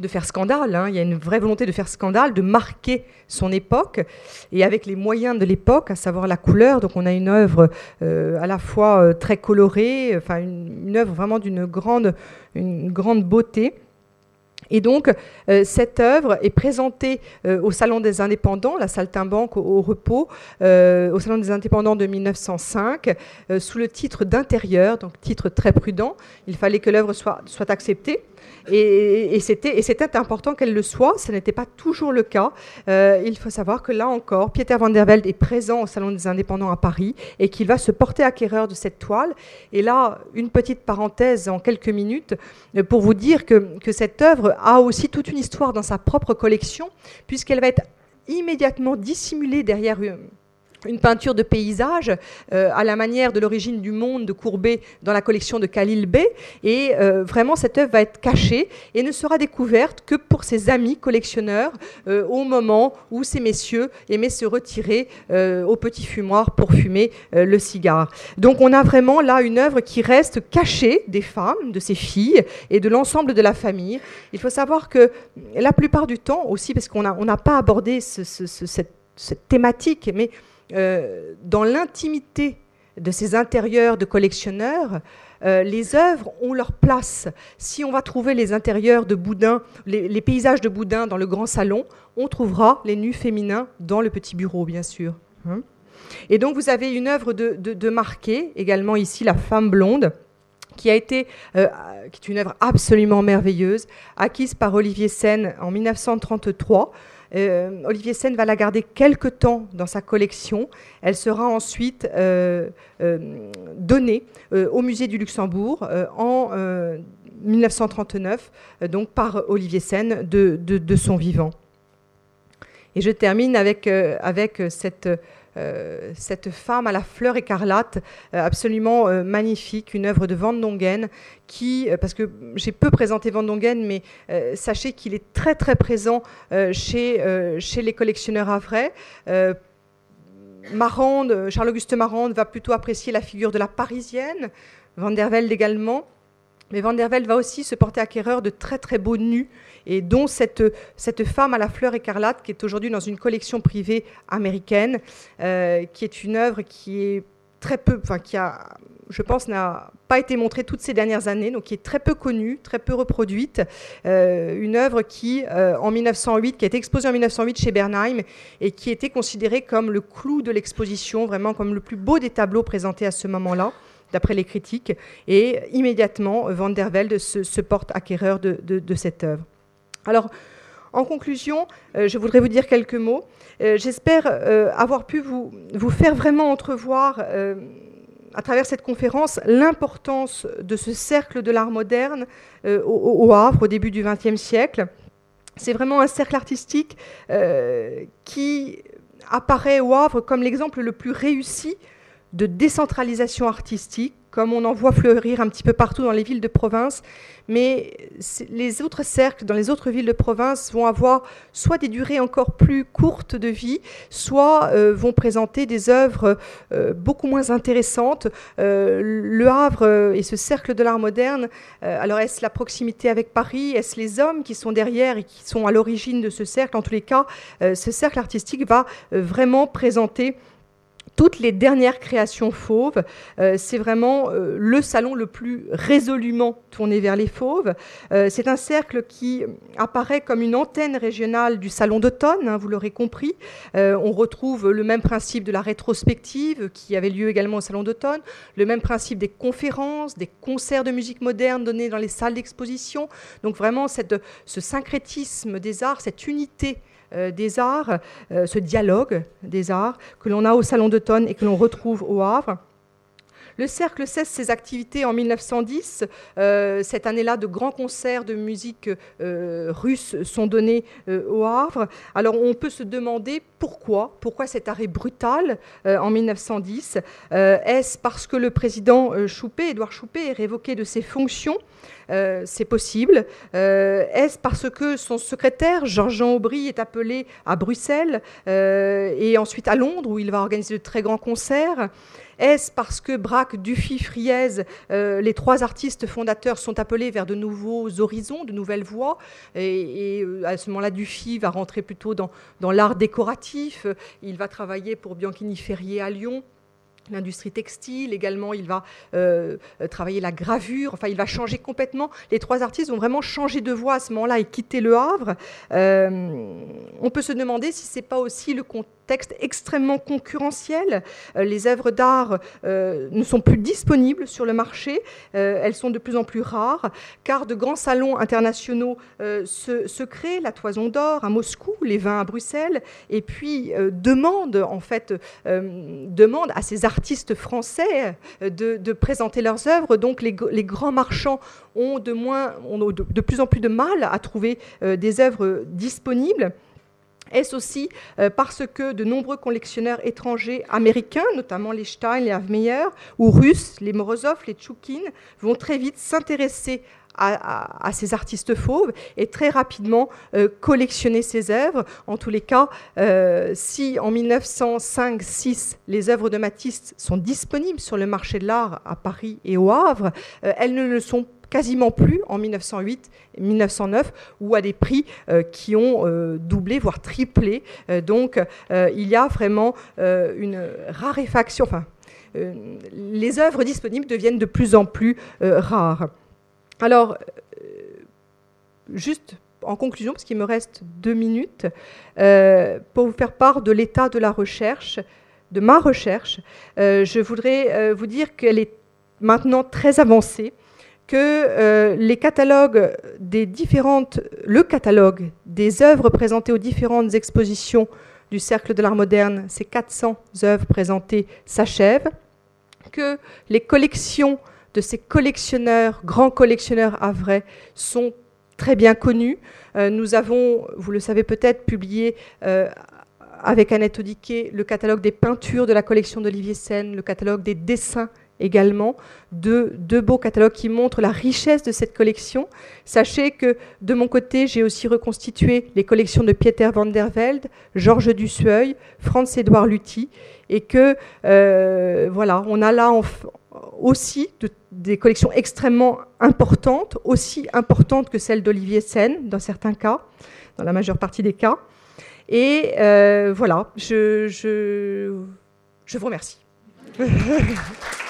de faire scandale. Hein. Il y a une vraie volonté de faire scandale, de marquer son époque, et avec les moyens de l'époque, à savoir la couleur. Donc on a une œuvre euh, à la fois très colorée, une, une œuvre vraiment d'une grande, une grande beauté. Et donc, euh, cette œuvre est présentée euh, au Salon des Indépendants, la Saltimbanque au, au repos, euh, au Salon des Indépendants de 1905, sous le titre d'intérieur, donc titre très prudent. Il fallait que l'œuvre soit, soit acceptée. Et, et c'était important qu'elle le soit. Ce n'était pas toujours le cas. Euh, il faut savoir que là encore, Pieter van der Velde est présent au Salon des Indépendants à Paris et qu'il va se porter acquéreur de cette toile. Et là, une petite parenthèse en quelques minutes euh, pour vous dire que, que cette œuvre a aussi toute une histoire dans sa propre collection, puisqu'elle va être immédiatement dissimulée derrière une une peinture de paysage euh, à la manière de l'origine du monde de Courbet dans la collection de Khalil Bey. Et euh, vraiment, cette œuvre va être cachée et ne sera découverte que pour ses amis collectionneurs euh, au moment où ces messieurs aimaient se retirer au petit fumoir pour fumer le cigare. Donc on a vraiment là une œuvre qui reste cachée des femmes, de ses filles et de l'ensemble de la famille. Il faut savoir que la plupart du temps aussi, parce qu'on n'a on pas abordé cette, cette thématique, mais euh, dans l'intimité de ces intérieurs de collectionneurs, euh, les œuvres ont leur place. Si on va trouver les intérieurs de Boudin, les, paysages de Boudin dans le grand salon, on trouvera les nus féminins dans le petit bureau, bien sûr. Hein. Et donc vous avez une œuvre de, de, Marquet, également ici, La femme blonde, qui a été, euh, qui est une œuvre absolument merveilleuse, acquise par Olivier Sen en 1933 euh, Olivier Sen va la garder quelque temps dans sa collection. Elle sera ensuite euh, euh, donnée au musée du Luxembourg en 1939, donc par Olivier Sen, de, son vivant. Et je termine avec, avec cette euh, cette femme à la fleur écarlate, euh, absolument euh, magnifique, une œuvre de Van Dongen, qui, parce que j'ai peu présenté Van Dongen, mais sachez qu'il est très très présent chez, chez les collectionneurs à vrai. Marande, Charles-Auguste Marande va plutôt apprécier la figure de la Parisienne, Van der Velde également. Mais Van der Velde va aussi se porter acquéreur de très très beaux nus et dont cette, cette femme à la fleur écarlate, qui est aujourd'hui dans une collection privée américaine, euh, qui est une œuvre qui est très peu, enfin qui a, je pense, n'a pas été montrée toutes ces dernières années, donc qui est très peu connue, très peu reproduite. Euh, une œuvre qui, euh, en 1908, qui a été exposée en 1908 chez Bernheim et qui était considérée comme le clou de l'exposition, vraiment comme le plus beau des tableaux présentés à ce moment-là d'après les critiques, et immédiatement, Van der Velde se, porte acquéreur de, cette œuvre. Alors, en conclusion, euh, je voudrais vous dire quelques mots. Euh, j'espère euh, avoir pu vous, vous, faire vraiment entrevoir à travers cette conférence l'importance de ce cercle de l'art moderne au, Havre au début du XXe siècle. C'est vraiment un cercle artistique qui apparaît au Havre comme l'exemple le plus réussi de décentralisation artistique comme on en voit fleurir un petit peu partout dans les villes de province, mais les autres cercles dans les autres villes de province vont avoir soit des durées encore plus courtes de vie, soit euh, vont présenter des œuvres euh, beaucoup moins intéressantes. Euh, le Havre et ce cercle de l'art moderne, alors est-ce la proximité avec Paris, est-ce les hommes qui sont derrière et qui sont à l'origine de ce cercle? En tous les cas, ce cercle artistique va vraiment présenter toutes les dernières créations fauves. Euh, c'est vraiment euh, le salon le plus résolument tourné vers les fauves. Euh, c'est un cercle qui apparaît comme une antenne régionale du salon d'automne, hein, vous l'aurez compris. on retrouve le même principe de la rétrospective qui avait lieu également au salon d'automne, le même principe des conférences, des concerts de musique moderne donnés dans les salles d'exposition. Donc vraiment ce syncrétisme des arts, cette unité des arts, euh, ce dialogue des arts que l'on a au Salon d'automne et que l'on retrouve au Havre. Le cercle cesse ses activités en 1910. Euh, cette année-là, de grands concerts de musique russe sont donnés au Havre. Alors on peut se demander pourquoi, pourquoi cet arrêt brutal en 1910 Est-ce parce que le président Choupé, Édouard Choupé, est révoqué de ses fonctions? Euh, c'est possible. Euh, est-ce parce que son secrétaire, Georges-Jean Aubry, est appelé à Bruxelles euh, et ensuite à Londres, où il va organiser de très grands concerts? Est-ce parce que Braque, Dufy, Friez, les trois artistes fondateurs sont appelés vers de nouveaux horizons, de nouvelles voies Et, à ce moment-là, Dufy va rentrer plutôt dans, l'art décoratif. Il va travailler pour Bianchini Ferrier à Lyon l'industrie textile, également il va euh, travailler la gravure, enfin il va changer complètement. Les trois artistes vont vraiment changer de voie à ce moment-là et quitter le Havre. Euh, on peut se demander si c'est pas aussi le contexte texte extrêmement concurrentiel. Euh, les œuvres d'art euh, ne sont plus disponibles sur le marché, euh, elles sont de plus en plus rares, car de grands salons internationaux se, créent, la Toison d'Or à Moscou, les Vins à Bruxelles, et puis demandent en fait demandent à ces artistes français de, présenter leurs œuvres. Donc les, grands marchands ont moins, ont de plus en plus de mal à trouver des œuvres disponibles. Est-ce aussi euh, parce que de nombreux collectionneurs étrangers américains, notamment les Stein, les Havmeyer, ou russes, les Morozov, les Tchoukine, vont très vite s'intéresser à, ces artistes fauves et très rapidement euh, collectionner ces œuvres. En tous les cas, euh, si en 1905-6 les œuvres de Matisse sont disponibles sur le marché de l'art à Paris et au Havre, elles ne le sont pas quasiment plus en 1908 1909 ou à des prix euh, qui ont euh, doublé, voire triplé. Euh, donc il y a vraiment une raréfaction. Enfin, les œuvres disponibles deviennent de plus en plus rares. Alors, juste en conclusion, parce qu'il me reste deux minutes, pour vous faire part de l'état de la recherche, de ma recherche, je voudrais vous dire qu'elle est maintenant très avancée que euh, les catalogues des différentes, le catalogue des œuvres présentées aux différentes expositions du Cercle de l'Art moderne, ces 400 œuvres présentées, s'achève, que les collections de ces collectionneurs, grands collectionneurs à vrai, sont très bien connus. Euh, nous avons, vous le savez peut-être, publié euh, avec Annette Odiquet le catalogue des peintures de la collection d'Olivier Sen, le catalogue des dessins également, deux, deux, beaux catalogues qui montrent la richesse de cette collection. Sachez que de mon côté, j'ai aussi reconstitué les collections de Pieter van der Velde, Georges Dussueil, Franz-Édouard Luthi, et que euh, voilà, on a là aussi des collections extrêmement importantes, aussi importantes que celles d'Olivier Sen, dans certains cas, dans la majeure partie des cas. Et euh, voilà, je vous remercie.